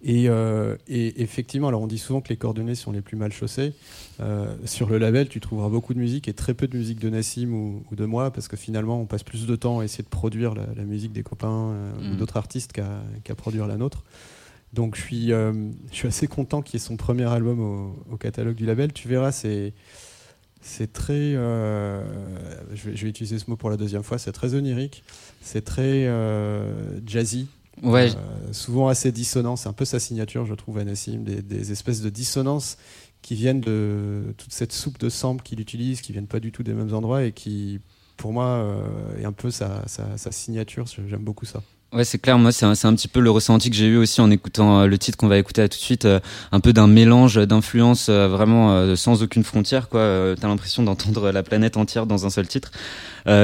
Euh, et, effectivement, alors on dit souvent que les coordonnées sont les plus mal chaussées. Euh, sur le label, tu trouveras beaucoup de musique et très peu de musique de Nassim ou, de moi, parce que finalement, on passe plus de temps à essayer de produire la, musique des copains ou mm. d'autres artistes qu'à produire la nôtre. Donc je suis, je suis assez content qu'il y ait son premier album au, au catalogue du label. Tu verras, c'est c'est très. Euh, je, vais, utiliser ce mot pour la deuxième fois. C'est très onirique. C'est très euh, jazzy. Ouais. Euh, souvent assez dissonant. C'est un peu sa signature, je trouve, à Nassim. Des, espèces de dissonances qui viennent de toute cette soupe de samples qu'il utilise, qui viennent pas du tout des mêmes endroits et qui, pour moi, est un peu sa, sa signature. J'aime beaucoup ça. Ouais, c'est clair. Moi, c'est un, petit peu le ressenti que j'ai eu aussi en écoutant euh, le titre qu'on va écouter tout de suite. Euh, un peu d'un mélange d'influences euh, vraiment sans aucune frontière. Quoi, t'as l'impression d'entendre la planète entière dans un seul titre.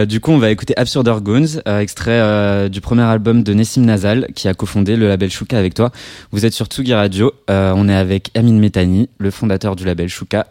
du coup, on va écouter Absurder Goons, extrait du premier album de Nessim Nazal, qui a cofondé le label Shuka avec toi. Vous êtes sur Tsugi Radio. on est avec Amin Metani, le fondateur du label Shuka.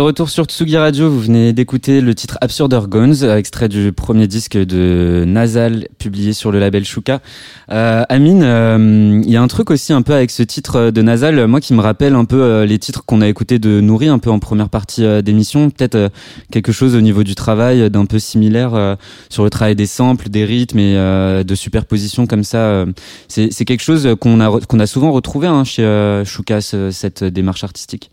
De retour sur Tsugi Radio, vous venez d'écouter le titre Absurder Guns, extrait du premier disque de Nasal publié sur le label Shuka. Euh, Amine, euh, il y a un truc aussi un peu avec ce titre de Nasal, moi qui me rappelle un peu euh, les titres qu'on a écoutés de Nourri un peu en première partie euh, d'émission, peut-être quelque chose au niveau du travail d'un peu similaire sur le travail des samples, des rythmes et de superposition comme ça. C'est quelque chose qu'on a souvent retrouvé hein, chez Shuka cette démarche artistique.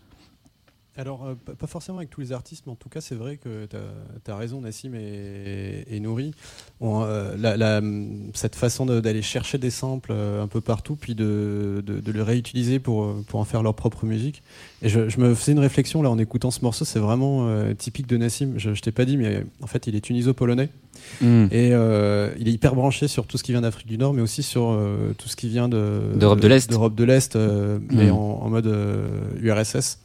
Alors, euh, pas forcément avec tous les artistes, mais en tout cas, c'est vrai que tu as, raison, Nassim et, et Nouri. Euh, cette façon d'aller chercher des samples euh, un peu partout, puis de, de, le réutiliser pour, pour en faire leur propre musique. Et je, me faisais une réflexion là en écoutant ce morceau, c'est vraiment typique de Nassim. Je, je t'ai pas dit, mais en fait, il est tuniso-polonais. Hmm. Et il est hyper branché sur tout ce qui vient d'Afrique du Nord, mais aussi sur tout ce qui vient d'Europe de l'Est. D'Europe de l'Est, mais hmm. en, en, mode URSS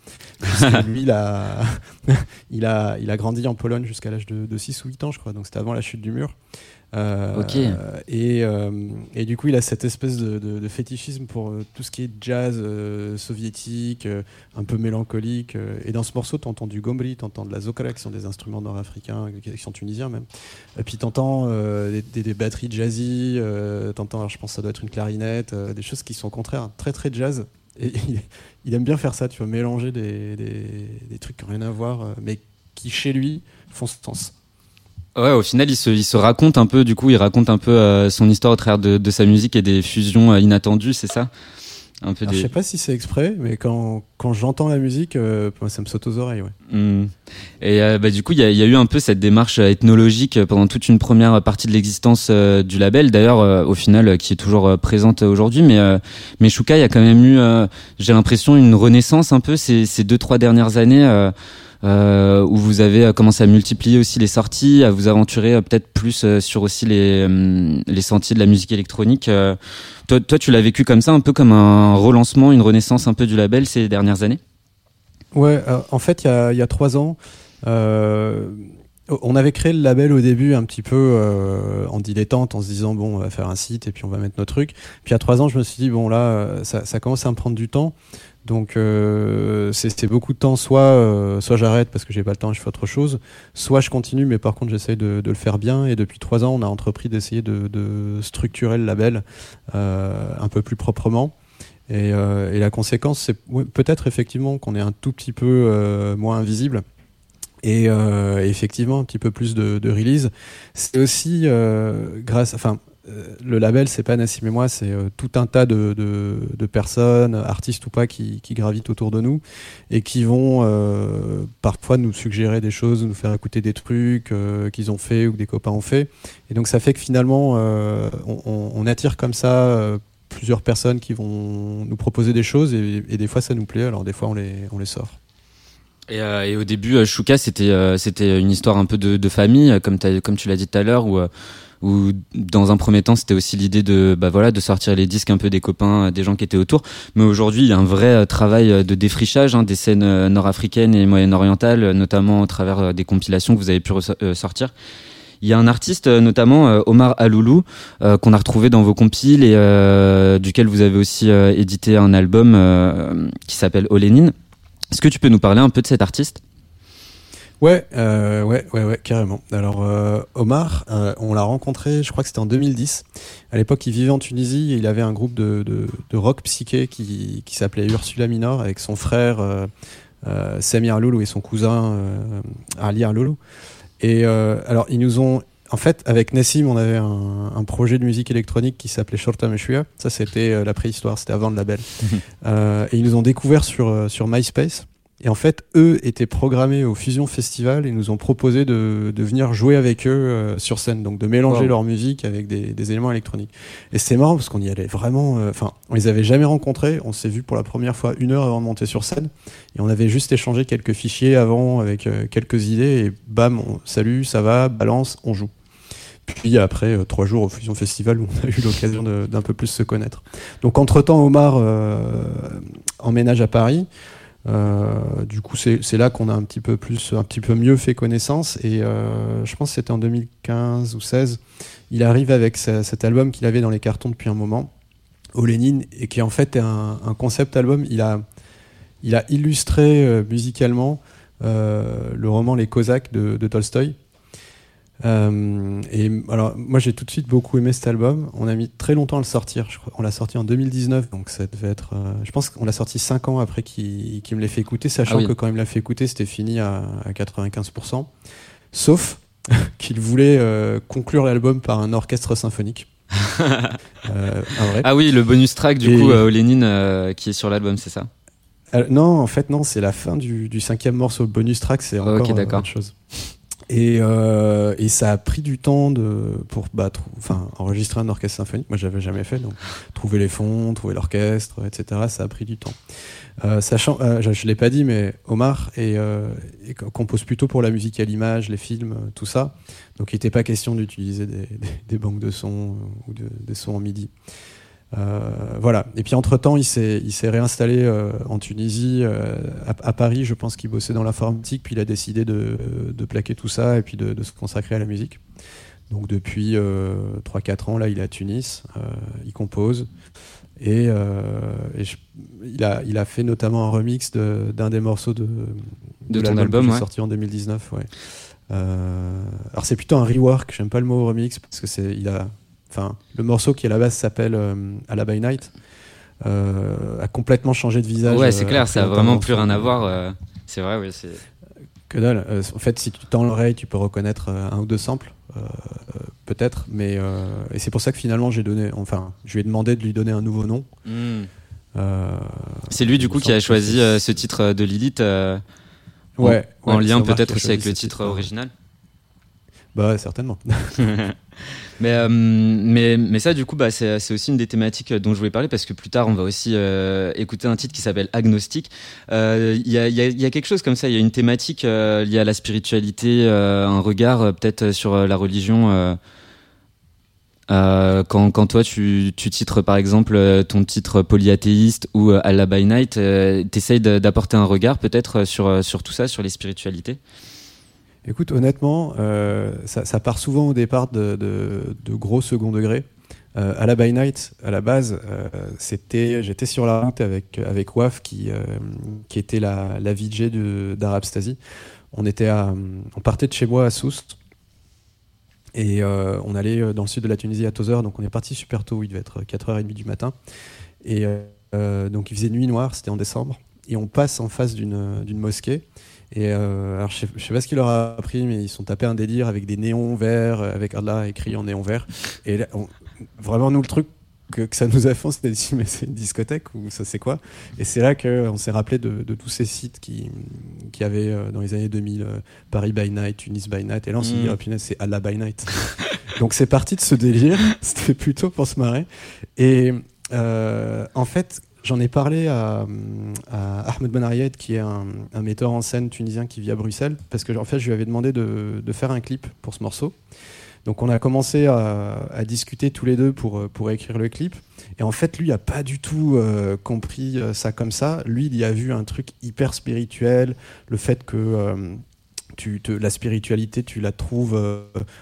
lui, il a, il, a, il a grandi en Pologne jusqu'à l'âge de, 6 ou 8 ans, je crois. Donc c'était avant la chute du mur. Euh, ok. Et, euh, et, du coup, il a cette espèce de, fétichisme pour euh, tout ce qui est jazz soviétique, un peu mélancolique. et dans ce morceau, tu entends du gomri, tu entends de la zokara, qui sont des instruments nord-africains, qui sont tunisiens même. Et puis tu entends des, batteries jazzy, tu entends, je pense que ça doit être une clarinette, des choses qui sont au contraire très très jazz. Et il, aime bien faire ça, tu vois, mélanger des, des, trucs qui n'ont rien à voir, mais qui chez lui font sens. Ouais, au final, il se, il se raconte un peu, du coup, il raconte un peu euh, son histoire au travers de, de, sa musique et des fusions euh, inattendues, c'est ça? Un peu Je sais pas si c'est exprès, mais quand, quand j'entends la musique, euh, ça me saute aux oreilles. Ouais. Hmm. Et euh, bah, du coup, il y a, y a, eu un peu cette démarche euh, ethnologique pendant toute une première partie de l'existence du label, d'ailleurs, au final, qui est toujours présente aujourd'hui. Mais, mais Shuka, il y a quand même eu, j'ai l'impression, une renaissance un peu ces, ces deux, trois dernières années euh, où vous avez euh, commencé à multiplier aussi les sorties, à vous aventurer euh, peut-être plus euh, sur aussi les, les sentiers de la musique électronique. Toi, toi, tu l'as vécu comme ça, un peu comme un relancement, une renaissance un peu du label ces dernières années? Ouais, en fait, il y a, y a, trois ans, euh, on avait créé le label au début un petit peu euh, en dilettante, en se disant bon, on va faire un site et puis on va mettre nos trucs. Puis a trois ans, je me suis dit bon là, ça, ça commence à me prendre du temps. Donc euh, c'est beaucoup de temps, soit, euh, soit j'arrête parce que j'ai pas le temps et je fais autre chose, soit je continue mais par contre j'essaye de, le faire bien et depuis trois ans on a entrepris d'essayer de, structurer le label euh, un peu plus proprement. Et, et la conséquence c'est peut-être effectivement qu'on est un tout petit peu moins invisible et effectivement un petit peu plus de, de release. C'est aussi grâce, enfin euh, le label, c'est pas Nassim et moi, c'est euh, tout un tas de, personnes, artistes ou pas, qui, gravitent autour de nous et qui vont euh, parfois nous suggérer des choses, nous faire écouter des trucs qu'ils ont fait ou que des copains ont fait. Et donc ça fait que finalement, on, attire comme ça plusieurs personnes qui vont nous proposer des choses et, des fois ça nous plaît, alors des fois on les, sort. Et, au début, Chouka, c'était c'était une histoire un peu de, famille, comme, comme tu l'as dit tout à l'heure, où où dans un premier temps c'était aussi l'idée de bah voilà de sortir les disques un peu des copains des gens qui étaient autour. Mais aujourd'hui il y a un vrai euh, travail euh, de défrichage hein, des scènes euh, nord-africaines et moyen-orientales notamment au travers des compilations que vous avez pu sortir. Il y a un artiste, notamment Omar Aloulou, qu'on a retrouvé dans vos compiles et duquel vous avez aussi édité un album qui s'appelle Olénine. Est-ce que tu peux nous parler un peu de cet artiste? Ouais, euh, ouais, ouais, ouais, carrément. Alors euh, Omar, euh, on l'a rencontré, je crois que c'était en 2010. À l'époque, il vivait en Tunisie et il avait un groupe de, de, de rock psyché qui, qui s'appelait Ursula Minor avec son frère euh, euh, Samir Loulou et son cousin Ali Loulou. Et alors, ils nous ont en fait, avec Nassim, on avait un, un projet de musique électronique qui s'appelait Shorta Meshuya. Ça, c'était la préhistoire, c'était avant le label. euh, et ils nous ont découvert sur, sur MySpace. Et en fait, eux étaient programmés au Fusion Festival et nous ont proposé de, de venir jouer avec eux euh, sur scène, donc de mélanger leur musique avec des, des, éléments électroniques. Et c'est marrant parce qu'on y allait vraiment. Euh, enfin, on les avait jamais rencontrés. On s'est vu pour la première fois une heure avant de monter sur scène et on avait juste échangé quelques fichiers avant avec euh, quelques idées et bam, salut, ça va, balance, on joue. Puis après trois jours au Fusion Festival où on a eu l'occasion d'un peu plus se connaître. Donc entre temps, Omar emménage à Paris. Euh, du coup, c'est là qu'on a un petit peu plus, un petit peu mieux fait connaissance. Et euh, je pense que c'était en 2015 ou 16. Il arrive avec cet album qu'il avait dans les cartons depuis un moment, au Lénine, et qui en fait est un, concept album. Il a, il a illustré euh, musicalement le roman Les Cosaques de, de Tolstoï. Euh, et alors, moi, j'ai tout de suite beaucoup aimé cet album. On a mis très longtemps à le sortir. Je crois, on l'a sorti en 2019, donc ça devait être. Euh, je pense qu'on l'a sorti 5 ans après qu'il me l'ait fait écouter, sachant ah que quand il me l'a fait écouter, c'était fini à, à 95%. Sauf qu'il voulait euh, conclure l'album par un orchestre symphonique. ah oui, le bonus track du coup, au Lénine, qui est sur l'album, c'est ça? Non, en fait, non, c'est la fin du, cinquième morceau. Le bonus track, c'est encore autre chose. Et, et, ça a pris du temps de, pour bah, enfin, enregistrer un orchestre symphonique. Moi, j'avais jamais fait. Donc, trouver les fonds, trouver l'orchestre, etc. Ça a pris du temps. Euh, sachant, euh, je ne l'ai pas dit, mais Omar est, euh, compose plutôt pour la musique à l'image, les films, tout ça. Donc il n'était pas question d'utiliser des, banques de sons ou des sons en MIDI. Voilà. Et puis entre-temps, il s'est réinstallé en Tunisie, à, Paris, je pense qu'il bossait dans l'informatique, puis il a décidé de, plaquer tout ça et puis de, se consacrer à la musique. Donc depuis 3-4 ans, là, il est à Tunis, il compose. Et, euh, il, a, il a fait notamment un remix d'un des morceaux de, de, ton album, sorti en 2019. Ouais. Euh, alors c'est plutôt un rework, j'aime pas le mot remix parce que c'est il a, enfin le morceau qui à la base s'appelle euh, À by Night a complètement changé de visage. Ouais, c'est clair, ça a vraiment plus rien à voir. c'est vrai, oui. Que dalle. en fait, si tu tends l'oreille, tu peux reconnaître un ou deux samples peut-être, mais euh, et c'est pour ça que finalement j'ai donné, enfin, je lui ai demandé de lui donner un nouveau nom. Hmm. Euh, c'est lui du coup qui a choisi euh, ce titre de Lilith. ouais, en, lien peut-être aussi avec le titre original. Bah certainement. mais, euh, mais, mais ça, du coup, bah, c'est aussi une des thématiques dont je voulais parler parce que plus tard, on va aussi euh, écouter un titre qui s'appelle Agnostique. Euh, Il y, a, y, a, quelque chose comme ça, il y a une thématique liée à la spiritualité, un regard peut-être sur la religion. quand, quand, toi tu, tu, titres par exemple ton titre polyathéiste ou Allah by Night, euh, t'essayes d'apporter un regard peut-être sur, sur tout ça, sur les spiritualités? Écoute, honnêtement, euh, ça, part souvent au départ de, gros second degré. Euh, à la by night, à la base, euh, c'était, j'étais sur la route avec avec Waf qui qui était la la VJ d'Arabstasy. On était on partait de chez moi à Soust et on allait dans le sud de la Tunisie à Tozer. Donc on est parti super tôt, il devait être 4h30 du matin. Et donc il faisait nuit noire, c'était en décembre. Et on passe en face d'une mosquée. Et euh, alors, je sais, sais pas ce qu'il leur a appris, mais ils sont tapés un délire avec des néons verts, euh, avec Allah écrit en néon vert. Et vraiment, nous, le truc que, ça nous a fait, on s'était dit, mais c'est une discothèque ou ça c'est quoi? Et c'est là qu'on s'est rappelé de, tous ces sites qui, qui avaient euh, dans les années 2000 Paris by Night, Tunis by Night. Et là, on s'est dit, mm. oh, c'est Allah by Night. Donc, c'est parti de ce délire. C'était plutôt pour se marrer. Et en fait, J'en ai parlé à, Ahmed Benaried, qui est un, metteur en scène tunisien qui vit à Bruxelles, parce que en fait, je lui avais demandé de, faire un clip pour ce morceau. Donc on a commencé à, discuter tous les deux pour, pour écrire le clip. Et en fait, lui n'a pas du tout euh, compris euh, ça comme ça. Lui, il y a vu un truc hyper spirituel, le fait que euh, tu te, la spiritualité, tu la trouves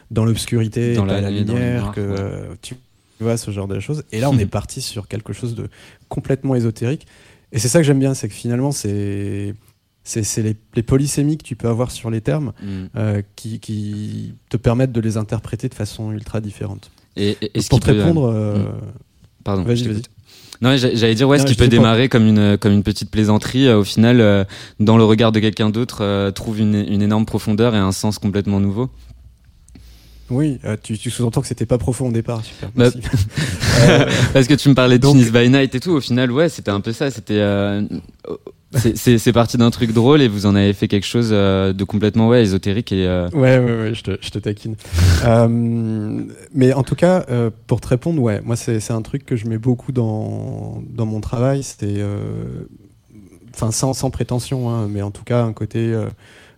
dans l'obscurité, dans, la, lumière, que tu vois, ce genre de choses. Et là, on est parti sur quelque chose de complètement ésotérique. Et c'est ça que j'aime bien, c'est que finalement, c'est c'est les, les, polysémies que tu peux avoir sur les termes mm. euh, qui, qui, te permettent de les interpréter de façon ultra différente. Et, pour te répondre, euh, mm. pardon, vas-y, vas-y. Non, j'allais dire, ouais, ce qui peut démarrer comme une, comme une petite plaisanterie, euh, au final, dans le regard de quelqu'un d'autre, trouve une, une, énorme profondeur et un sens complètement nouveau. Oui, euh, tu, sous-entends que c'était pas profond au départ. Super, bah, euh, parce que tu me parlais de Tunis by Night et tout. Au final, ouais, c'était un peu ça. C'était euh, c'est parti d'un truc drôle et vous en avez fait quelque chose de complètement ouais ésotérique et. Ouais, ouais, ouais, je te, je te taquine. mais en tout cas, pour te répondre, ouais, moi c'est un truc que je mets beaucoup dans dans mon travail. C'était, enfin, sans, sans prétention, hein, mais en tout cas un côté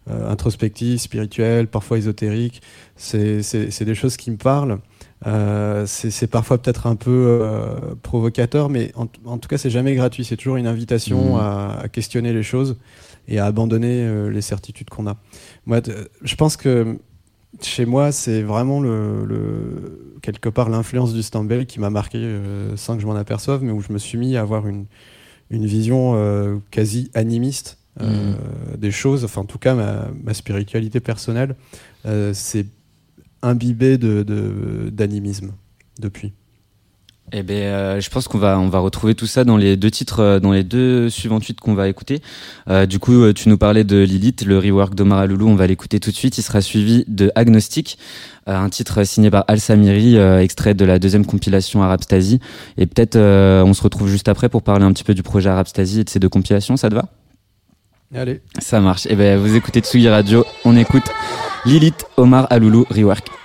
euh, introspectif, spirituel, parfois ésotérique. C'est des choses qui me parlent. Euh, c'est parfois peut-être un peu euh, provocateur, mais en, tout cas, c'est jamais gratuit. C'est toujours une invitation mmh. à, questionner les choses et à abandonner les certitudes qu'on a. Moi, je pense que chez moi, c'est vraiment le, quelque part l'influence du Stambel qui m'a marqué sans que je m'en aperçoive, mais où je me suis mis à avoir une, une vision quasi animiste euh, mm. des choses. Enfin, en tout cas, ma, spiritualité personnelle euh, s'est imbibée d'animisme de, depuis. Eh ben, euh, je pense qu'on va on va retrouver tout ça dans les deux titres, euh, dans les deux suivants qu'on va écouter. Euh, du coup, tu nous parlais de Lilith, le rework d'Omar Aloulou. On va l'écouter tout de suite. Il sera suivi de Agnostic, un titre signé par Al Samiri, extrait de la deuxième compilation Arabstasy. Et peut-être on se retrouve juste après pour parler un petit peu du projet Arabstasy et de ces deux compilations. Ça te va? Allez. Ça marche. Eh ben, vous écoutez Tsugi Radio. On écoute Lilith, Omar Aloulou, rework.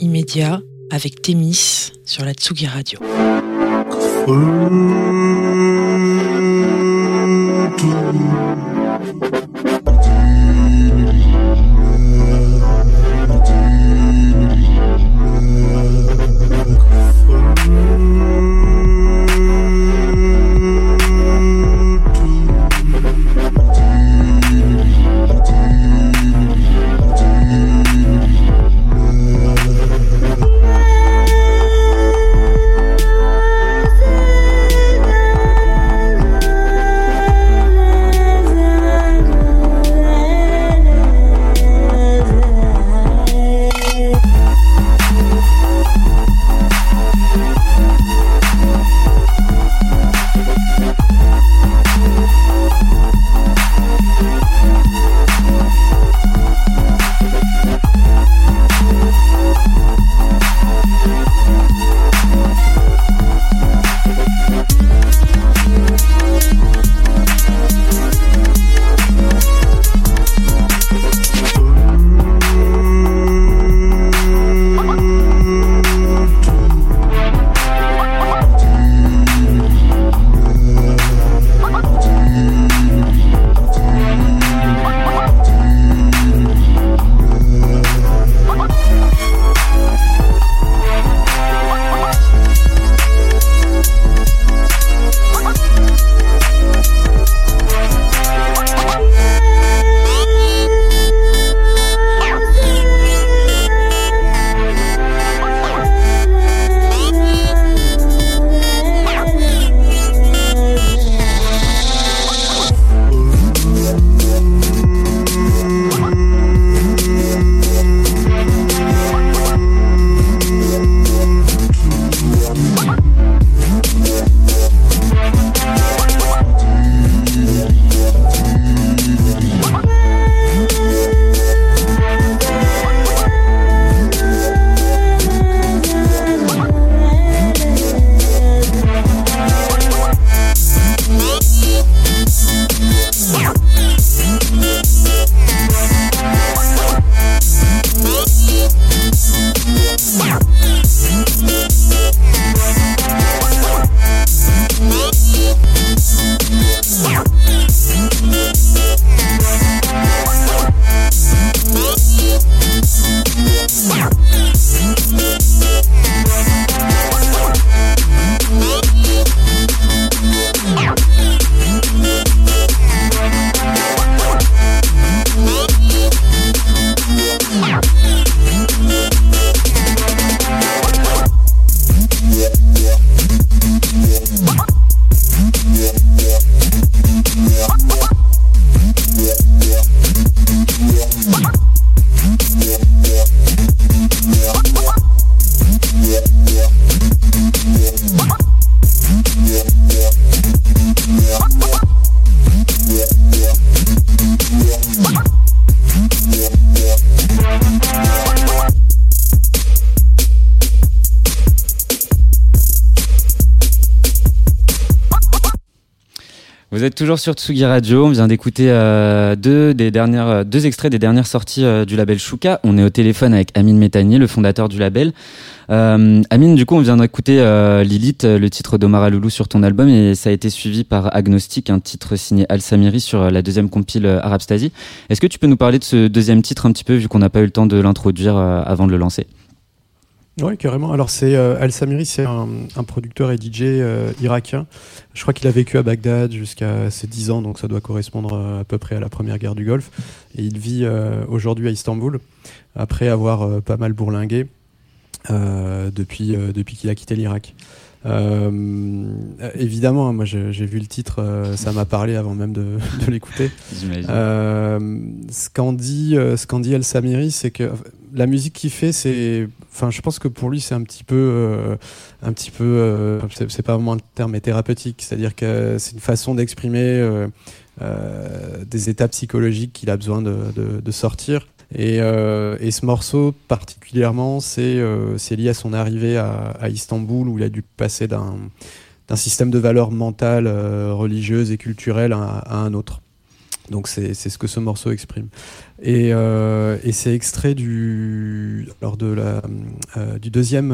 Immédiat avec Témis sur la Tsugi Radio. Toujours sur Tsugi Radio. On vient d'écouter euh, euh, deux extraits des dernières sorties euh, du label Shuka. On est au téléphone avec Amine Métani, le fondateur du label. Amine, du coup, on vient d'écouter Lilith, le titre d'Omar Aloulou sur ton album, et ça a été suivi par Agnostic, un titre signé Al Samiri sur la deuxième compile Arabstasy. Est-ce que tu peux nous parler de ce deuxième titre un petit peu, vu qu'on n'a pas eu le temps de l'introduire avant de le lancer? Oui, carrément. Alors, c'est euh, Al Samiri, c'est un, producteur et DJ euh, irakien. Je crois qu'il a vécu à Bagdad jusqu'à ses 10 ans, donc ça doit correspondre euh, à peu près à la première guerre du Golfe. Et il vit aujourd'hui à Istanbul, après avoir pas mal bourlingué depuis, depuis qu'il a quitté l'Irak. évidemment, hein, moi j'ai vu le titre, ça m'a parlé avant même de, de l'écouter. ce qu'en dit, ce dit Al Samiri, c'est que la musique qu'il fait, c'est, enfin, je pense que pour lui, c'est un petit peu, euh, un petit peu, euh, c'est pas vraiment un terme, mais thérapeutique. C'est-à-dire que c'est une façon d'exprimer euh, des états psychologiques qu'il a besoin de, sortir. Et, ce morceau particulièrement, c'est lié à son arrivée à, Istanbul, où il a dû passer d'un système de valeurs mentales, religieuses et culturelles à un autre. Donc c'est ce que ce morceau exprime. Et, euh, et c'est extrait du lors de la, du deuxième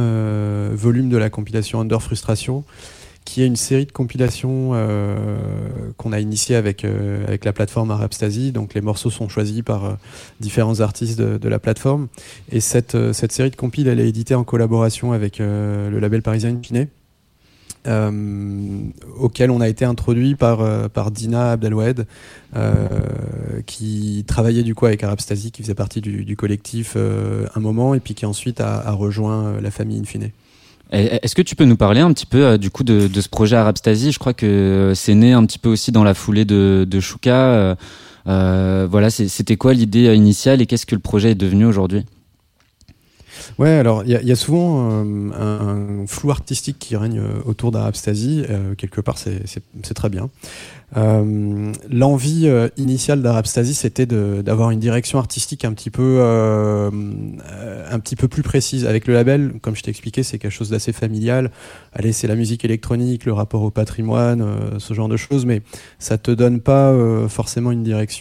volume de la compilation Under Frustration qui est une série de compilations euh, qu'on a initié avec, euh, avec la plateforme Arabstasy. Donc les morceaux sont choisis par euh, différents artistes de, la plateforme. Et cette, cette série de compiles, elle est éditée en collaboration avec le label parisien Inpiné. auquel on a été introduit par, par Dina Abdelwed, qui travaillait du coup avec Arabstasy, qui faisait partie du, collectif un moment, et puis qui ensuite a, rejoint la famille Infiné. Est-ce que tu peux nous parler un petit peu euh, du coup de, ce projet Arabstasy Je crois que euh, c'est né un petit peu aussi dans la foulée de, de Shuka. Euh, voilà, c'était quoi l'idée initiale et qu'est-ce que le projet est devenu aujourd'hui? Ouais, alors il y, a souvent un, flou artistique qui règne autour d'Arabstasy. quelque part, c'est très bien. Euh, L'envie euh, initiale d'Arabstasy, c'était d'avoir une direction artistique un petit peu, euh, un petit peu plus précise. Avec le label, comme je t'ai expliqué, c'est quelque chose d'assez familial. Allez, c'est la musique électronique, le rapport au patrimoine, euh, ce genre de choses, mais ça te donne pas euh, forcément une direction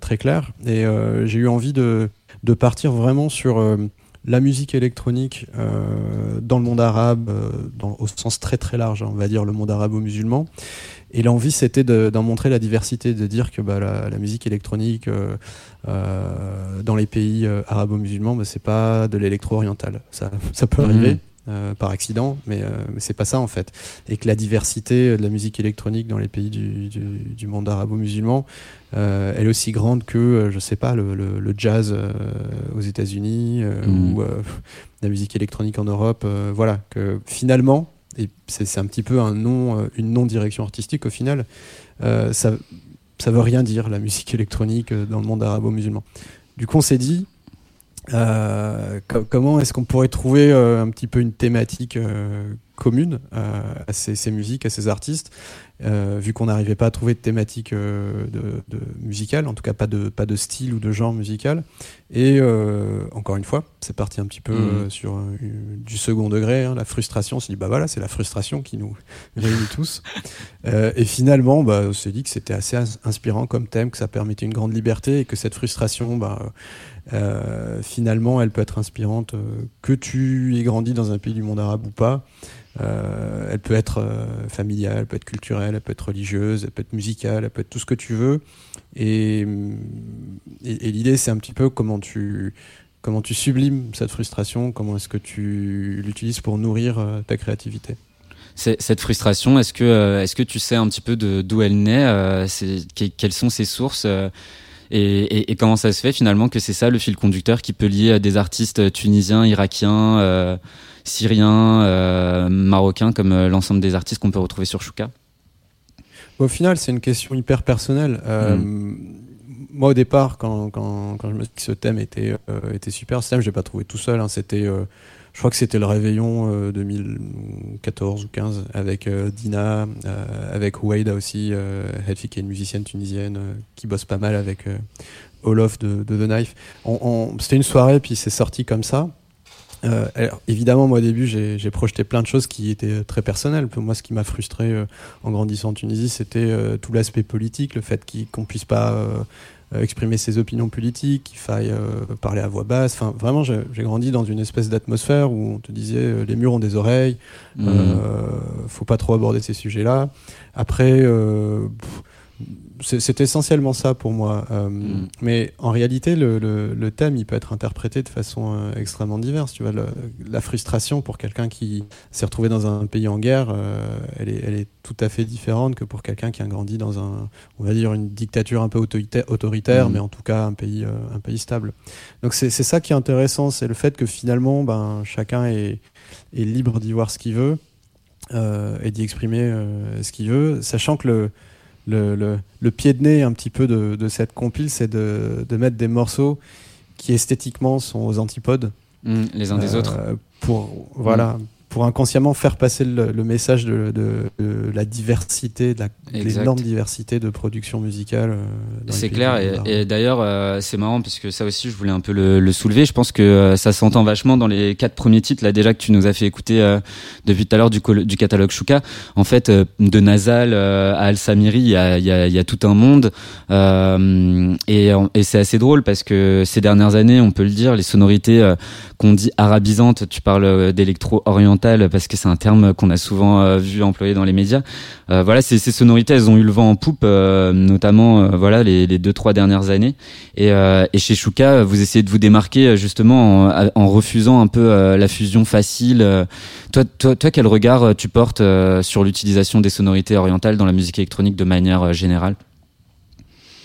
très claire. Et j'ai eu envie de, de partir vraiment sur la musique électronique euh, dans le monde arabe, dans, au sens très très large, hein, on va dire le monde arabo-musulman, et l'envie, c'était d'en montrer la diversité, de dire que bah, la, musique électronique euh, euh, dans les pays euh, arabo-musulmans, bah, c'est pas de l'électro-oriental. Ça, ça peut arriver. Mhm. par accident, mais, mais c'est pas ça en fait. Et que la diversité de la musique électronique dans les pays du, du, monde arabo-musulman, elle est aussi grande que, je sais pas, le, le, jazz aux États-Unis mhm. ou la musique électronique en Europe. voilà, que finalement, et c'est un petit peu un euh, une non-direction artistique au final. Euh, ça, ça veut rien dire la musique électronique euh, dans le monde arabo-musulman. Du coup, on s'est dit, comment est-ce qu'on pourrait trouver un petit peu une thématique commune à ces, musiques, à ces artistes? Euh, vu qu'on n'arrivait pas à trouver de thématique euh, de, musicale, en tout cas pas de, pas de style ou de genre musical. Et euh, encore une fois, c'est parti un petit peu mmh. sur du second degré, hein, la frustration. On s'est dit, bah voilà, c'est la frustration qui nous réunit tous. et finalement, bah, on s'est dit que c'était assez inspirant comme thème, que ça permettait une grande liberté et que cette frustration, bah, finalement, elle peut être inspirante que tu aies grandi dans un pays du monde arabe ou pas. Elle peut être familiale, elle peut être culturelle, elle peut être religieuse, elle peut être musicale, elle peut être tout ce que tu veux. Et, l'idée, c'est un petit peu comment tu, comment tu sublimes cette frustration, comment est-ce que tu l'utilises pour nourrir euh, ta créativité. Cette frustration, est-ce que, est-ce que tu sais un petit peu d'où elle naît Quelles sont ses sources et, comment ça se fait finalement que c'est ça le fil conducteur qui peut lier des artistes tunisiens, irakiens syriens, euh, marocains, comme euh, l'ensemble des artistes qu'on peut retrouver sur Chouka? Au final, c'est une question hyper personnelle. Euh, mm. Moi, au départ, quand, quand, quand, je me suis dit que ce thème était, était super, ce thème, je l'ai pas trouvé tout seul. Hein. c'était je crois que c'était le réveillon 2014 ou 15 avec Dina, avec Ouaida aussi, euh, qui est une musicienne tunisienne qui bosse pas mal avec Olof de, de The Knife. c'était une soirée, puis c'est sorti comme ça. Euh, évidemment, moi au début, j'ai projeté plein de choses qui étaient très personnelles. Pour moi, ce qui m'a frustré euh, en grandissant en Tunisie, c'était euh, tout l'aspect politique, le fait qu'on ne puisse pas exprimer ses opinions politiques, qu'il faille parler à voix basse. Enfin, vraiment, j'ai grandi dans une espèce d'atmosphère où on te disait les murs ont des oreilles, mmh. faut pas trop aborder ces sujets-là. Après, c'est essentiellement ça pour moi. Euh, mm. Mais en réalité, le, thème, il peut être interprété de façon euh, extrêmement diverse. Tu vois, la frustration pour quelqu'un qui s'est retrouvé dans un pays en guerre, euh, elle, est, elle, est, tout à fait différente que pour quelqu'un qui a grandi dans un, on va dire, une dictature un peu autoritaire, mm. mais en tout cas un pays, un pays stable. Donc c'est ça qui est intéressant, c'est le fait que finalement, ben, chacun est, est libre d'y voir ce qu'il veut et d'y exprimer ce qu'il veut, sachant que le le, le, pied de nez un petit peu de, de cette compile, c'est de, de, mettre des morceaux qui esthétiquement sont aux antipodes. Mmh, les uns des autres. Euh, pour, voilà, pour inconsciemment faire passer le, message de, la diversité, de l'énorme diversité de production musicale. Euh, c'est clair, et, d'ailleurs, euh, c'est marrant parce que ça aussi, je voulais un peu le, soulever. Je pense que euh, ça s'entend vachement dans les quatre premiers titres, là déjà que tu nous as fait écouter depuis tout à l'heure du, du, catalogue Shuka. En fait, de Nazal à Al Samiri, il y a, y, a, y a, tout un monde, et, et c'est assez drôle parce que ces dernières années, on peut le dire, les sonorités qu'on dit arabisantes, tu parles d'électro oriental parce que c'est un terme qu'on a souvent euh, vu employé dans les médias. Euh, voilà, ces, ces, sonorités, elles ont eu le vent en poupe, euh, notamment voilà les, les, deux trois dernières années. Et, et, chez Shuka, vous essayez de vous démarquer justement en, en refusant un peu la fusion facile. Toi, toi, toi, quel regard tu portes sur l'utilisation des sonorités orientales dans la musique électronique de manière générale?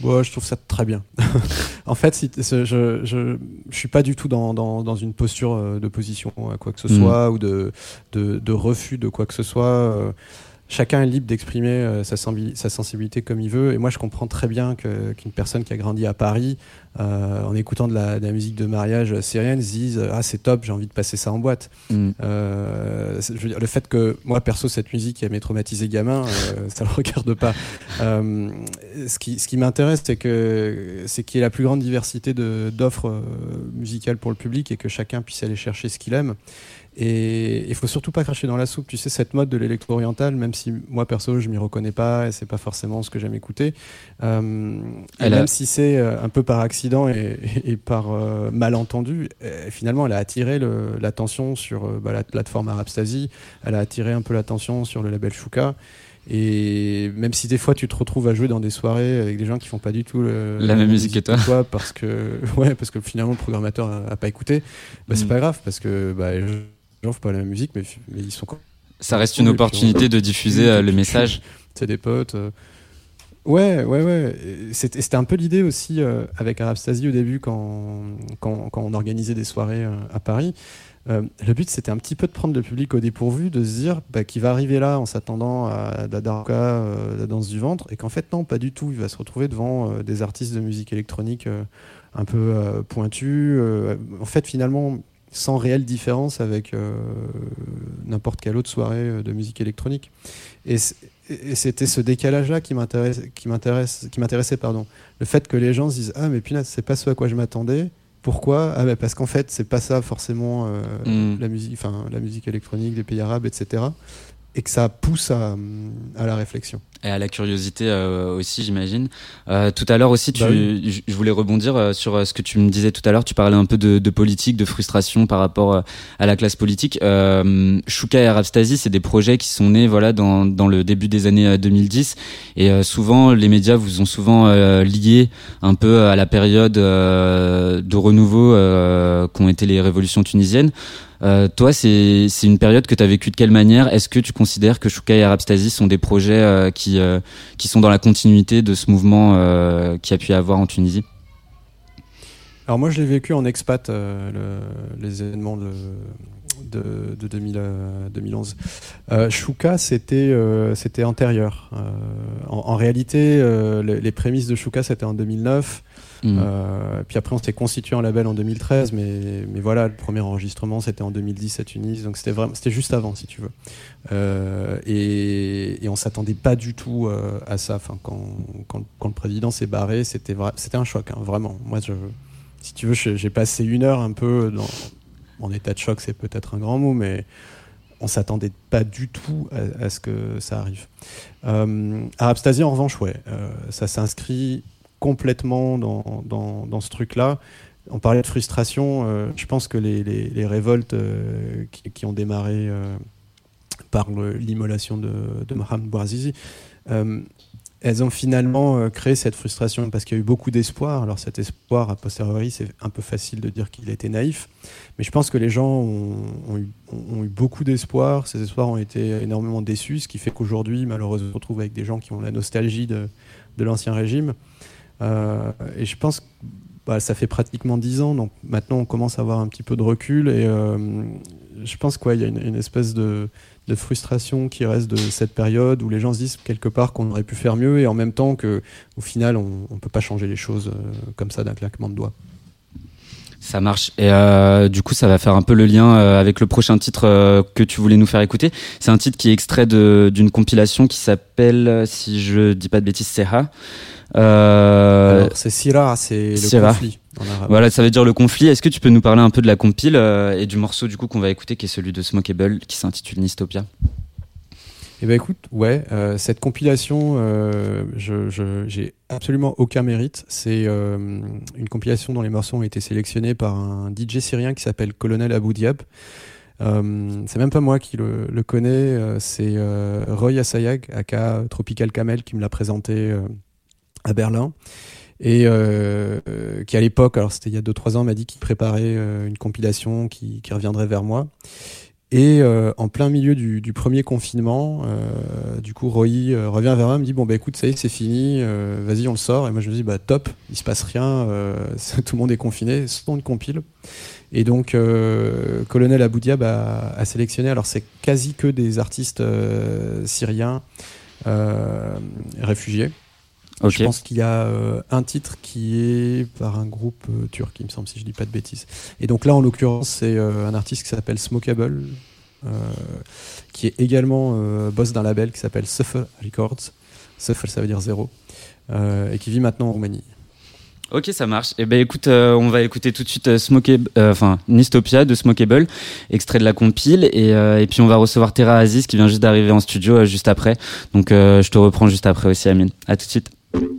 Je trouve ça très bien. en fait, si, je, je, je, suis pas du tout dans, dans, dans une posture euh, de position à quoi que ce mm. soit ou de, de, de, refus de quoi que ce soit. Chacun est libre d'exprimer euh, sa, sa, sensibilité comme il veut. Et moi, je comprends très bien qu'une personne qui a grandi à Paris, euh, en écoutant de la, musique de mariage syrienne, se dise Ah, c'est top, j'ai envie de passer ça en boîte. Mm. Euh, je veux dire, le fait que moi, perso, cette musique elle m'est traumatisé gamin, ça ne le regarde pas. ce qui, ce qui m'intéresse, c'est qu'il y ait la plus grande diversité d'offres musicales pour le public et que chacun puisse aller chercher ce qu'il aime. Et il faut surtout pas cracher dans la soupe. Tu sais, cette mode de l'électro-oriental, même si moi perso je m'y reconnais pas et c'est pas forcément ce que j'aime écouter, euh, même si c'est euh, un peu par accident et, par euh, malentendu, finalement elle a attiré l'attention sur bah, la plateforme Arabstasy, elle a attiré un peu l'attention sur le label Shuka. Et même si des fois tu te retrouves à jouer dans des soirées avec des gens qui font pas du tout la, même musique que toi, parce que ouais, parce que finalement le programmateur a, pas écouté, bah, c'est mm. pas grave parce que bah, gens font pas la même musique, mais, mais ils sont Ça reste une opportunité de diffuser euh, le message. C'est des potes. Euh. Ouais, ouais, ouais. C'était un peu l'idée aussi euh, avec Arabstasy au début quand, quand, quand, on organisait des soirées à Paris. le but, c'était un petit peu de prendre le public au dépourvu, de se dire bah, qu'il va arriver là en s'attendant à la darka, la danse du ventre, et qu'en fait, non, pas du tout. Il va se retrouver devant des artistes de musique électronique un peu pointus. en fait, finalement, sans réelle différence avec euh, n'importe quelle autre soirée euh, de musique électronique. Et c'était ce décalage-là qui m'intéressait, pardon. Le fait que les gens se disent ah mais punaise c'est pas ce à quoi je m'attendais. Pourquoi? Ah parce qu'en fait c'est pas ça forcément euh, mm. la musique, la musique électronique des pays arabes, etc. Et que ça pousse à la réflexion. Et à la curiosité euh, aussi, j'imagine. Euh, tout à l'heure aussi, tu, bah je voulais rebondir euh, sur ce que tu me disais tout à l'heure. Tu parlais un peu de, de, politique, de frustration par rapport à la classe politique. Euh, Shuka et Arabstasy, c'est des projets qui sont nés voilà dans, dans le début des années 2010. Et souvent, les médias vous ont souvent lié un peu à la période de renouveau qu'ont été les révolutions tunisiennes. Euh, toi, c'est une période que tu as vécue de quelle manière? Est-ce que tu considères que Shuka et Arabstasy sont des projets euh, qui, euh, qui sont dans la continuité de ce mouvement qui a pu y avoir en Tunisie? Alors moi je l'ai vécu en expat, les événements de, de, de 2011. Shuka c'était antérieur. En, en, réalité les, les, prémices de Shuka c'était en 2009. Mm. Euh, puis après, on s'était constitué en label en 2013, mais, voilà, le premier enregistrement, c'était en 2010 à Tunis, donc c'était vraiment, c'était juste avant, si tu veux. Euh, et, et, on s'attendait pas du tout euh, à ça. Quand, le président s'est barré, c'était un choc, hein, vraiment. Moi, si tu veux, j'ai passé une heure un peu en état de choc, c'est peut-être un grand mot, mais on s'attendait pas du tout à, ce que ça arrive. Euh, en revanche, ouais, ça s'inscrit complètement dans, dans, dans ce truc-là. On parlait de frustration. Euh, je pense que les, les, révoltes euh, qui, qui, ont démarré euh, par l'immolation de, de Mohamed Bouazizi, elles ont finalement créé cette frustration parce qu'il y a eu beaucoup d'espoir. Alors cet espoir, a posteriori, c'est un peu facile de dire qu'il était naïf, mais je pense que les gens ont, ont, eu, ont eu, beaucoup d'espoir. Ces espoirs ont été énormément déçus, ce qui fait qu'aujourd'hui, malheureusement, on se retrouve avec des gens qui ont la nostalgie de, de l'ancien régime. Euh, et je pense que bah, ça fait pratiquement dix ans, donc maintenant on commence à avoir un petit peu de recul et euh, je pense qu'il y a une, espèce de, de, frustration qui reste de cette période où les gens se disent quelque part qu'on aurait pu faire mieux et en même temps qu'au final on ne peut pas changer les choses euh, comme ça d'un claquement de doigts. Ça marche. Et euh, du coup, ça va faire un peu le lien euh, avec le prochain titre euh, que tu voulais nous faire écouter. C'est un titre qui est extrait d'une compilation qui s'appelle, si je dis pas de bêtises, Seha. c'est Sira, c'est le conflit. Voilà, ça veut dire le conflit. Est-ce que tu peux nous parler un peu de la compile et du morceau du coup qu'on va écouter, qui est celui de Smokeable, qui s'intitule Nistopia? Eh ben écoute, ouais, euh, cette compilation, euh, je, j'ai absolument aucun mérite. C'est euh, une compilation dont les morceaux ont été sélectionnés par un DJ syrien qui s'appelle Colonel Abu Diab. c'est même pas moi qui le, le connais, c'est Roy Assayag, aka Tropical Camel, qui me l'a présenté à Berlin. Et qui à l'époque, alors c'était il y a 2-3 ans, m'a dit qu'il préparait une compilation qui, qui reviendrait vers moi. Et euh, en plein milieu du, du premier confinement, euh, du coup, Roy euh, revient vers moi, me dit bon bah écoute, ça y est, c'est fini, euh, vas-y, on le sort. Et moi je me dis bah top, il se passe rien, tout le monde est confiné, c'est une compile. Et donc, Colonel Aboudiab a, a, sélectionné, alors c'est quasi que des artistes syriens réfugiés. Je pense qu'il y a euh, un titre qui est par un groupe euh, turc, il me semble, si je dis pas de bêtises. Et donc là, en l'occurrence, c'est euh, un artiste qui s'appelle Smokable, qui est également boss d'un label qui s'appelle Suffer Records. Suffer, ça veut dire zéro. et qui vit maintenant en Roumanie. Ok, ça marche. Eh ben écoute, on va écouter tout de suite Smokable, enfin Nistopia de Smokable, extrait de la compile, et, et puis on va recevoir Terra Aziz qui vient juste d'arriver en studio juste après. Donc je te reprends juste après aussi, Amine. À tout de suite. you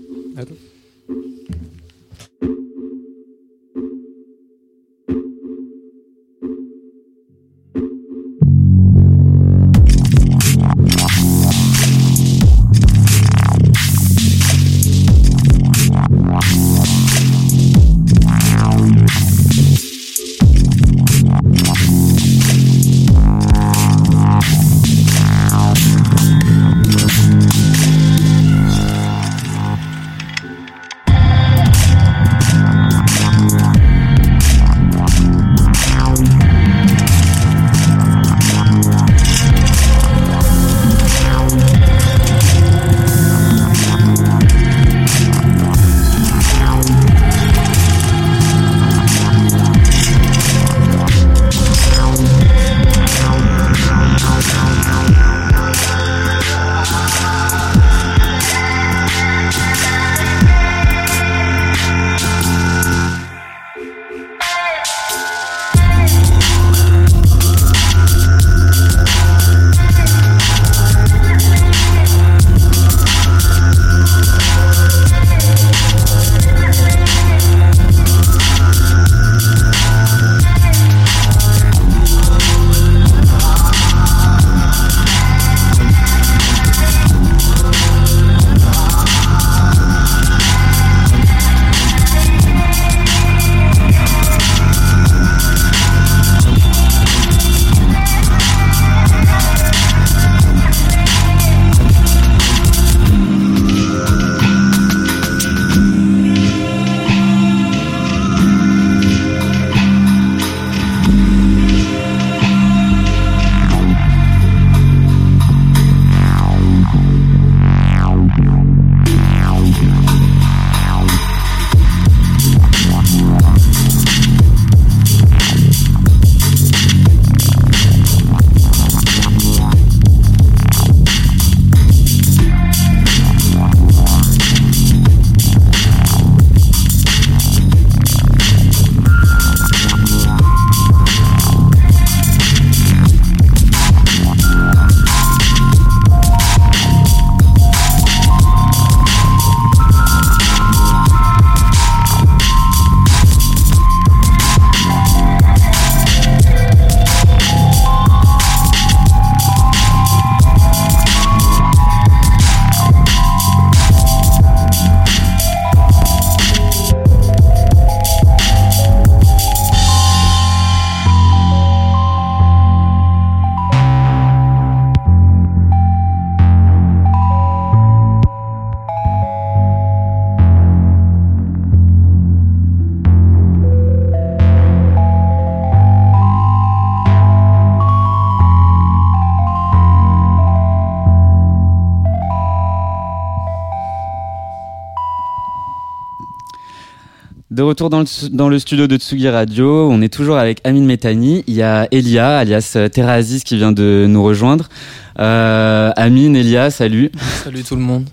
de retour dans le, dans le studio de Tsugi Radio. On est toujours avec Amine Metani. Il y a Elia, alias Terrazis, qui vient de nous rejoindre. Euh, Amine, Elia, salut. Salut tout le monde.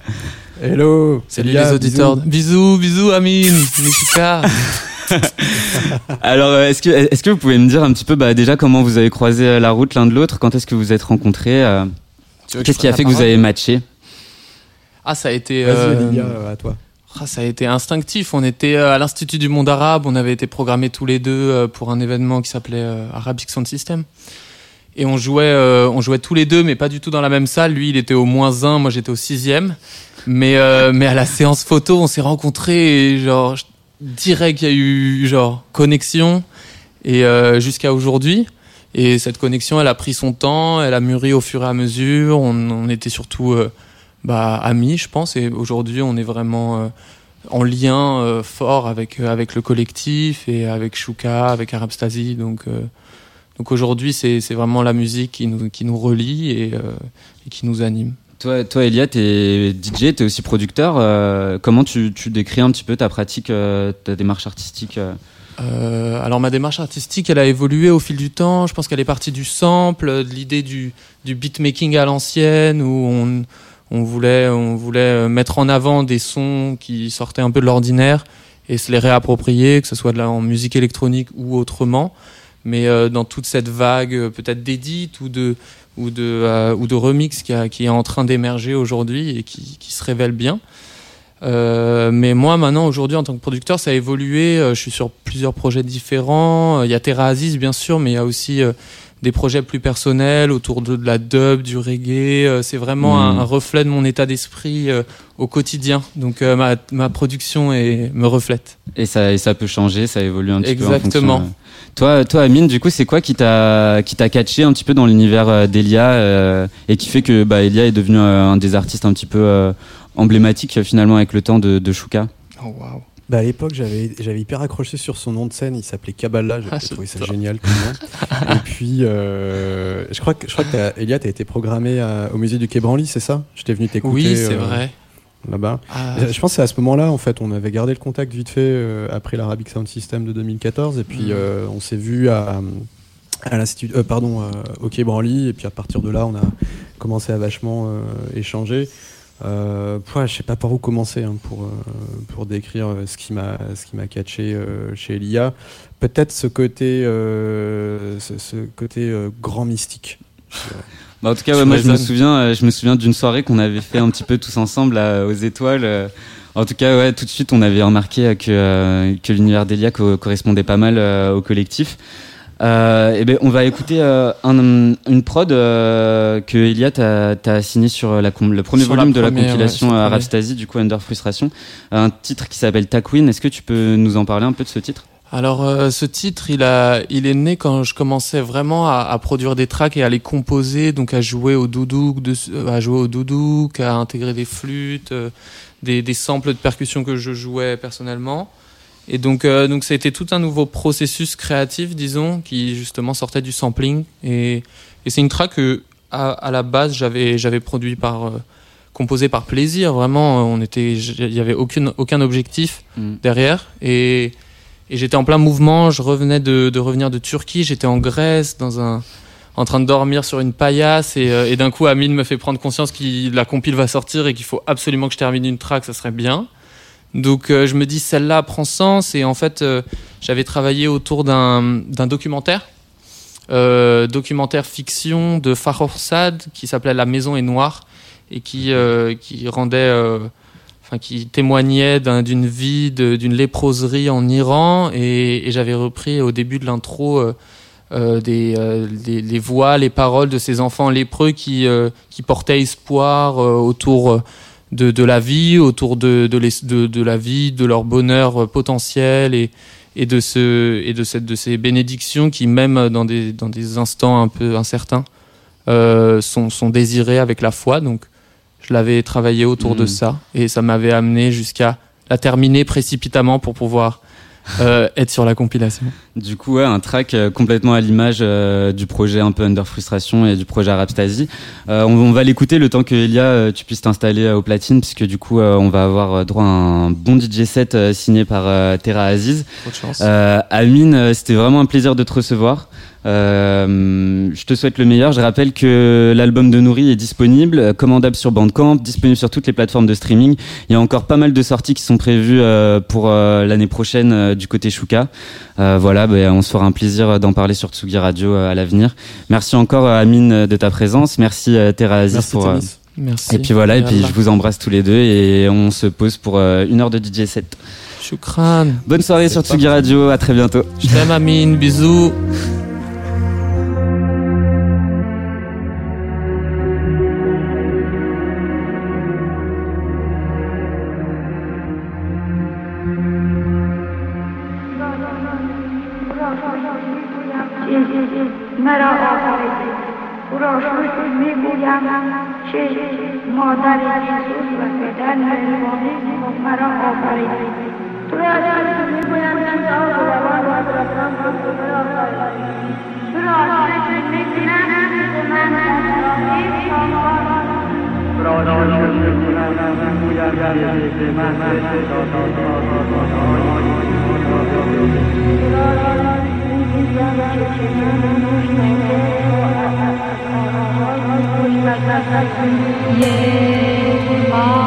Hello. Salut les auditeurs. Bisous, bisous, Amine. Mishika. Alors, euh, est-ce que, est-ce que vous pouvez me dire un petit peu, bah, déjà, comment vous avez croisé euh, la route l'un de l'autre? Quand est-ce que vous êtes rencontrés euh, Qu'est-ce qui a fait que vous avez matché? Ah, ça a été. Vas-y, euh, Elia, à toi. Ah, ça a été instinctif. On était euh, à l'Institut du monde arabe. On avait été programmés tous les deux euh, pour un événement qui s'appelait euh, Arabic Sound System. Et on jouait, on jouait tous les deux, mais pas du tout dans la même salle. Lui, il était au moins un, moi j'étais au sixième. Mais, mais à la séance photo, on s'est rencontrés et genre je- direct, il y a eu genre connexion et jusqu'à aujourd'hui. Et cette connexion, elle a pris son temps, elle a mûri au fur et à mesure. On, était surtout bah, amis, je pense. Et aujourd'hui, on est vraiment euh, en lien euh, fort avec, euh, avec le collectif et avec Shuka, avec Arabstasy. Donc, donc aujourd'hui, c'est c'est vraiment la musique qui nous, qui nous relie et, et qui nous anime. Toi, toi Elia, t'es DJ, t'es aussi producteur. euh, comment tu, tu décris un petit peu ta pratique, euh, ta démarche artistique Euh, alors ma démarche artistique, elle a évolué au fil du temps. Je pense qu'elle est partie du sample, de l'idée du, du beatmaking à l'ancienne, où on, on voulait, on voulait euh, mettre en avant des sons qui sortaient un peu de l'ordinaire et se les réapproprier, que ce soit de la, en musique électronique ou autrement. Mais euh, dans toute cette vague euh, peut-être d'édit ou de ou de euh, ou de remix qui, a- qui est en train d'émerger aujourd'hui et qui, qui se révèle bien. Euh, mais moi maintenant aujourd'hui en tant que producteur ça a évolué. Euh, je suis sur plusieurs projets différents. Il y a Terra Aziz bien sûr, mais il y a aussi des projets plus personnels autour de, de la dub, du reggae. Euh, c'est vraiment Mhm. un, un reflet de mon état d'esprit euh, au quotidien. Donc euh, ma, ma production est, me reflète. et, ça, et ça peut changer, ça évolue un petit peu. en Exactement. fonction, euh. Toi, toi, Amine, du coup, c'est quoi qui t'a qui t'a catché un petit peu dans l'univers euh, d'Elia euh, et qui fait que bah, Elia est devenu euh, un des artistes un petit peu euh, emblématiques euh, finalement avec le temps de, de Shuka? Oh waouh. Bah, à l'époque, j'avais j'avais hyper accroché sur son nom de scène. Il s'appelait Kabbalah. J'ai Ah, trouvé ça génial comme nom. Et puis, euh, je crois que je crois que t'as- Elia, t'as été programmé à- au musée du Quai Branly, c'est ça? J'étais venu t'écouter. Oui, c'est euh, vrai. Là-bas. Ah, Je pense que c'est à ce moment-là, en fait, on avait gardé le contact vite fait euh, après l'Arabic Sound System de 2014, et puis euh, on s'est vu à, à l'institut, euh, pardon, euh, au Quai Branly, et puis à partir de là, on a commencé à vachement euh, échanger. Euh, ouais, je sais pas par où commencer hein, pour euh, pour décrire euh, ce qui m'a ce qui m'a catché euh, chez Elia. Peut-être ce côté ce, ce côté grand mystique. Bah, en tout cas, ouais, moi je me souviens, je me souviens d'une soirée qu'on avait fait un petit peu tous ensemble là, aux étoiles. En tout cas, ouais, tout de suite, on avait remarqué que que l'univers d'Elia co- correspondait pas mal au collectif. Euh, et ben, on va écouter euh, un- une prod euh, que Elia t'a t'a signé sur la com- le premier Sur la volume de la ouais, compilation le euh, du coup Under Frustration, un titre qui s'appelle Takwin. Est-ce que tu peux nous en parler un peu de ce titre? Alors euh, ce titre, il a, il est né quand je commençais vraiment à, à produire des tracks et à les composer, donc à jouer au doudouk, de- euh, à jouer au doudouk, à intégrer des flûtes, euh, des, des samples de percussions que je jouais personnellement. Et donc, euh, donc ça a été tout un nouveau processus créatif, disons, qui justement sortait du sampling. Et, et c'est une track que, à, à la base, j'avais, j'avais produit par, euh, composé par plaisir. Vraiment, on était, il y avait aucune, aucun objectif Mm. derrière. Et, et j'étais en plein mouvement. Je revenais de, de revenir de Turquie. J'étais en Grèce, dans un, en train de dormir sur une paillasse. Et, euh, et d'un coup, Amine me fait prendre conscience que la compile va sortir et qu'il faut absolument que je termine une track. Ça serait bien. Donc euh, je me dis celle-là prend sens et en fait euh, j'avais travaillé autour d'un documentaire, euh, documentaire fiction de Farhad Sad qui s'appelait La Maison est noire et qui rendait, enfin qui témoignait d'un- d'une vie d'une léproserie en Iran et, j'avais repris au début de l'intro. les, voix, les paroles de ces enfants lépreux qui, qui portaient espoir autour de, de la vie, autour de, de, les- de, de la vie, de leur bonheur euh, potentiel et, et, de, ce, et de, cette, de ces bénédictions qui, même dans des, dans des instants un peu incertains, euh, sont, sont désirées avec la foi. Donc, je l'avais travaillé autour de Mhm. ça et ça m'avait amené jusqu'à la terminer précipitamment pour pouvoir euh, être sur la compilation. Du coup, ouais, un track euh, complètement à l'image euh, du projet un peu Under Frustration et du projet Arabstasy. Euh, on, on va l'écouter le temps que Elia, euh, tu puisses t'installer euh, au platine, puisque du coup, euh, on va avoir droit à un bon DJ set euh, signé par euh, Terra Aziz. Trop de chance. Euh, Amine, euh, c'était vraiment un plaisir de te recevoir. Euh, je te souhaite le meilleur. Je rappelle que l'album de Nourri est disponible, euh, commandable sur Bandcamp, disponible sur toutes les plateformes de streaming. Il y a encore pas mal de sorties qui sont prévues euh, pour euh, l'année prochaine euh, du côté Shuka. Euh, voilà, ben, on se fera un plaisir d'en parler sur Tsugi Radio euh, à l'avenir. Merci encore euh, Amine de ta présence. Merci euh, Terra Aziz Merci pour. euh. Merci. et puis voilà, et puis je vous embrasse tous les deux et on se pose pour euh, une heure de DJ set. Shukran. Bonne soirée sur Tsugi Radio, à très bientôt. Je t'aime, Amine. Bisous. مادر جیسوس و پدر مهربانی مرا آفرید. تو از کسی می‌گویم که و و از رفتان تو تو را آسایش می‌بینم که من از راهی من ये माँ